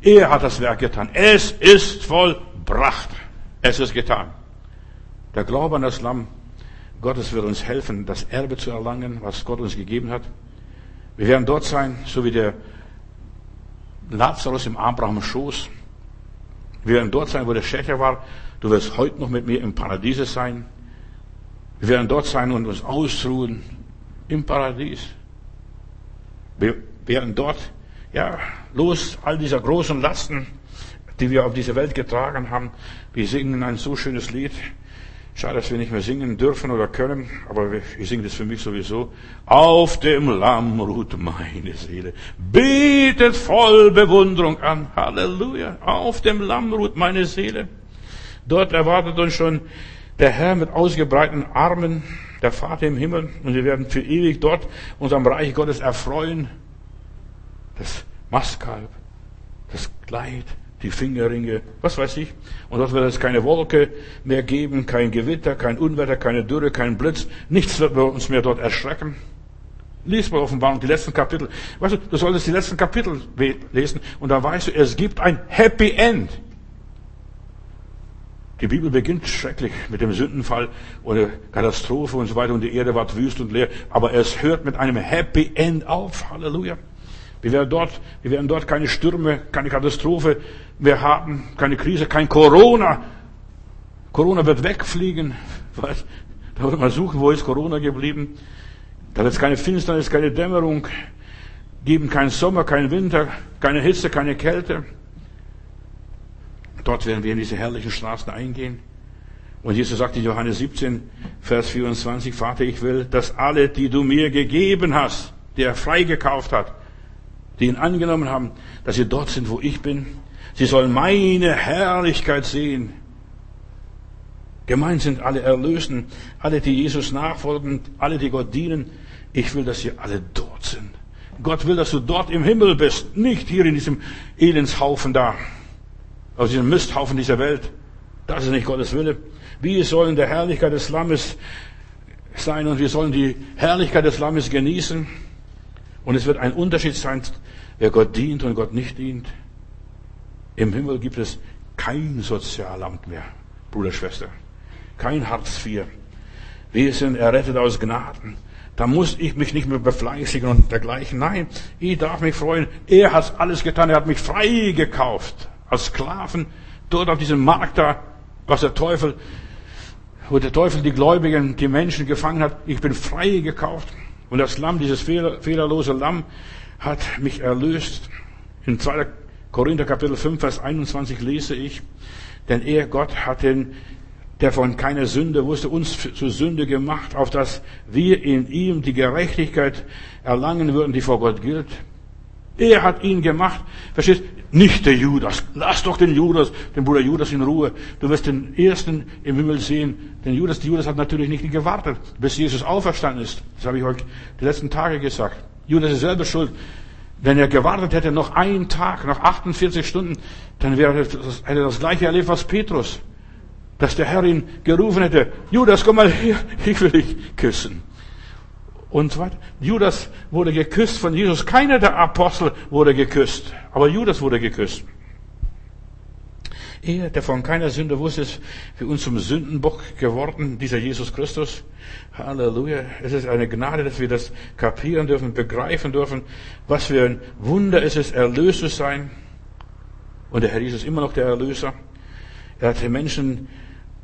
Er hat das Werk getan. Es ist vollbracht. Es ist getan. Der Glaube an das Lamm Gottes wird uns helfen, das Erbe zu erlangen, was Gott uns gegeben hat. Wir werden dort sein, so wie der Lazarus im Abrahams Schoß. Wir werden dort sein, wo der Schächer war. Du wirst heute noch mit mir im Paradiese sein. Wir werden dort sein und uns ausruhen im Paradies. Wir werden dort, ja, los all dieser großen Lasten, die wir auf diese Welt getragen haben. Wir singen ein so schönes Lied. Schade, dass wir nicht mehr singen dürfen oder können, aber ich singe das für mich sowieso. Auf dem Lamm ruht meine Seele. Betet voll Bewunderung an. Halleluja. Auf dem Lamm ruht meine Seele. Dort erwartet uns schon der Herr mit ausgebreiteten Armen, der Vater im Himmel, und wir werden für ewig dort uns am Reich Gottes erfreuen. Das Mastkalb, das Kleid, die Fingerringe, was weiß ich. Und dort wird es keine Wolke mehr geben, kein Gewitter, kein Unwetter, keine Dürre, kein Blitz. Nichts wird uns mehr dort erschrecken. Lies mal Offenbarung, die letzten Kapitel. Weißt du, du solltest die letzten Kapitel lesen und dann weißt du, es gibt ein Happy End. Die Bibel beginnt schrecklich mit dem Sündenfall oder Katastrophe und so weiter und die Erde war wüst und leer. Aber es hört mit einem Happy End auf. Halleluja. Wir werden dort, wir werden dort keine Stürme, keine Katastrophe mehr haben, keine Krise, kein Corona. Corona wird wegfliegen. Da wird man suchen, wo ist Corona geblieben. Da wird es keine Finsternis, keine Dämmerung geben, keinen Sommer, keinen Winter, keine Hitze, keine Kälte. Dort werden wir in diese herrlichen Straßen eingehen. Und Jesus sagt in Johannes 17, Vers 24, Vater, ich will, dass alle, die du mir gegeben hast, die er freigekauft hat, die ihn angenommen haben, dass sie dort sind, wo ich bin. Sie sollen meine Herrlichkeit sehen. Gemeint sind alle Erlösten, alle, die Jesus nachfolgen, alle, die Gott dienen. Ich will, dass sie alle dort sind. Gott will, dass du dort im Himmel bist, nicht hier in diesem Elendshaufen da, aus diesem Misthaufen dieser Welt. Das ist nicht Gottes Wille. Wir sollen der Herrlichkeit des Lammes sein und wir sollen die Herrlichkeit des Lammes genießen. Und es wird ein Unterschied sein, wer Gott dient und Gott nicht dient. Im Himmel gibt es kein Sozialamt mehr, Bruder, Schwester. Kein Hartz IV. Wir sind errettet aus Gnaden. Da muss ich mich nicht mehr befleißigen und dergleichen. Nein, ich darf mich freuen. Er hat alles getan. Er hat mich frei gekauft. Als Sklaven. Dort auf diesem Markt da, was der Teufel, wo der Teufel die Gläubigen, die Menschen gefangen hat. Ich bin frei gekauft. Und das Lamm, dieses fehlerlose Lamm, hat mich erlöst. In 2. Korinther Kapitel 5, Vers 21 lese ich, denn er, Gott, hat den, der von keiner Sünde wusste, uns zur Sünde gemacht, auf dass wir in ihm die Gerechtigkeit erlangen würden, die vor Gott gilt. Er hat ihn gemacht. Verstehst? Nicht der Judas. Lass doch den Judas, den Bruder Judas in Ruhe. Du wirst den ersten im Himmel sehen. Denn Judas, Judas hat natürlich nicht gewartet, bis Jesus auferstanden ist. Das habe ich euch die letzten Tage gesagt. Judas ist selber schuld. Wenn er gewartet hätte, noch einen Tag, noch 48 Stunden, dann wäre das, hätte das gleiche erlebt was Petrus. Dass der Herr ihn gerufen hätte, Judas, komm mal her, ich will dich küssen und so weiter. Judas wurde geküsst von Jesus. Keiner der Apostel wurde geküsst, aber Judas wurde geküsst. Er, der von keiner Sünde wusste, ist für uns zum Sündenbock geworden, dieser Jesus Christus. Halleluja. Es ist eine Gnade, dass wir das kapieren dürfen, begreifen dürfen, was für ein Wunder ist es, erlöst zu sein. Und der Herr Jesus ist immer noch der Erlöser. Er hat den Menschen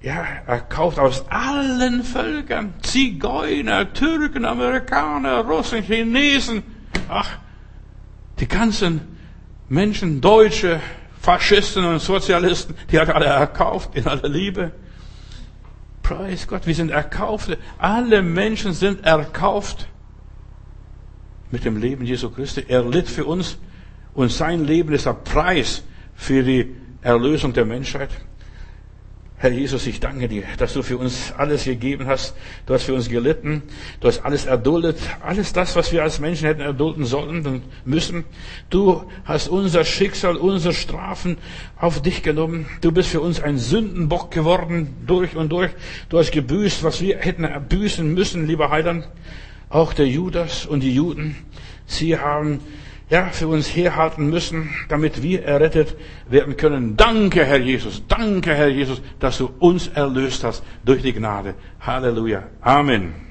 ja, erkauft aus allen Völkern. Zigeuner, Türken, Amerikaner, Russen, Chinesen. Ach, die ganzen Menschen, Deutsche, Faschisten und Sozialisten, die hat er alle erkauft in aller Liebe. Preis Gott, wir sind erkauft. Alle Menschen sind erkauft mit dem Leben Jesu Christi. Er litt für uns und sein Leben ist der Preis für die Erlösung der Menschheit. Herr Jesus, ich danke dir, dass du für uns alles gegeben hast. Du hast für uns gelitten. Du hast alles erduldet. Alles das, was wir als Menschen hätten erdulden sollen und müssen. Du hast unser Schicksal, unsere Strafen auf dich genommen. Du bist für uns ein Sündenbock geworden, durch und durch. Du hast gebüßt, was wir hätten büßen müssen, lieber Heiland. Auch der Judas und die Juden, sie haben ja, für uns herhalten müssen, damit wir errettet werden können. Danke, Herr Jesus. Danke, Herr Jesus, dass du uns erlöst hast durch die Gnade. Halleluja. Amen.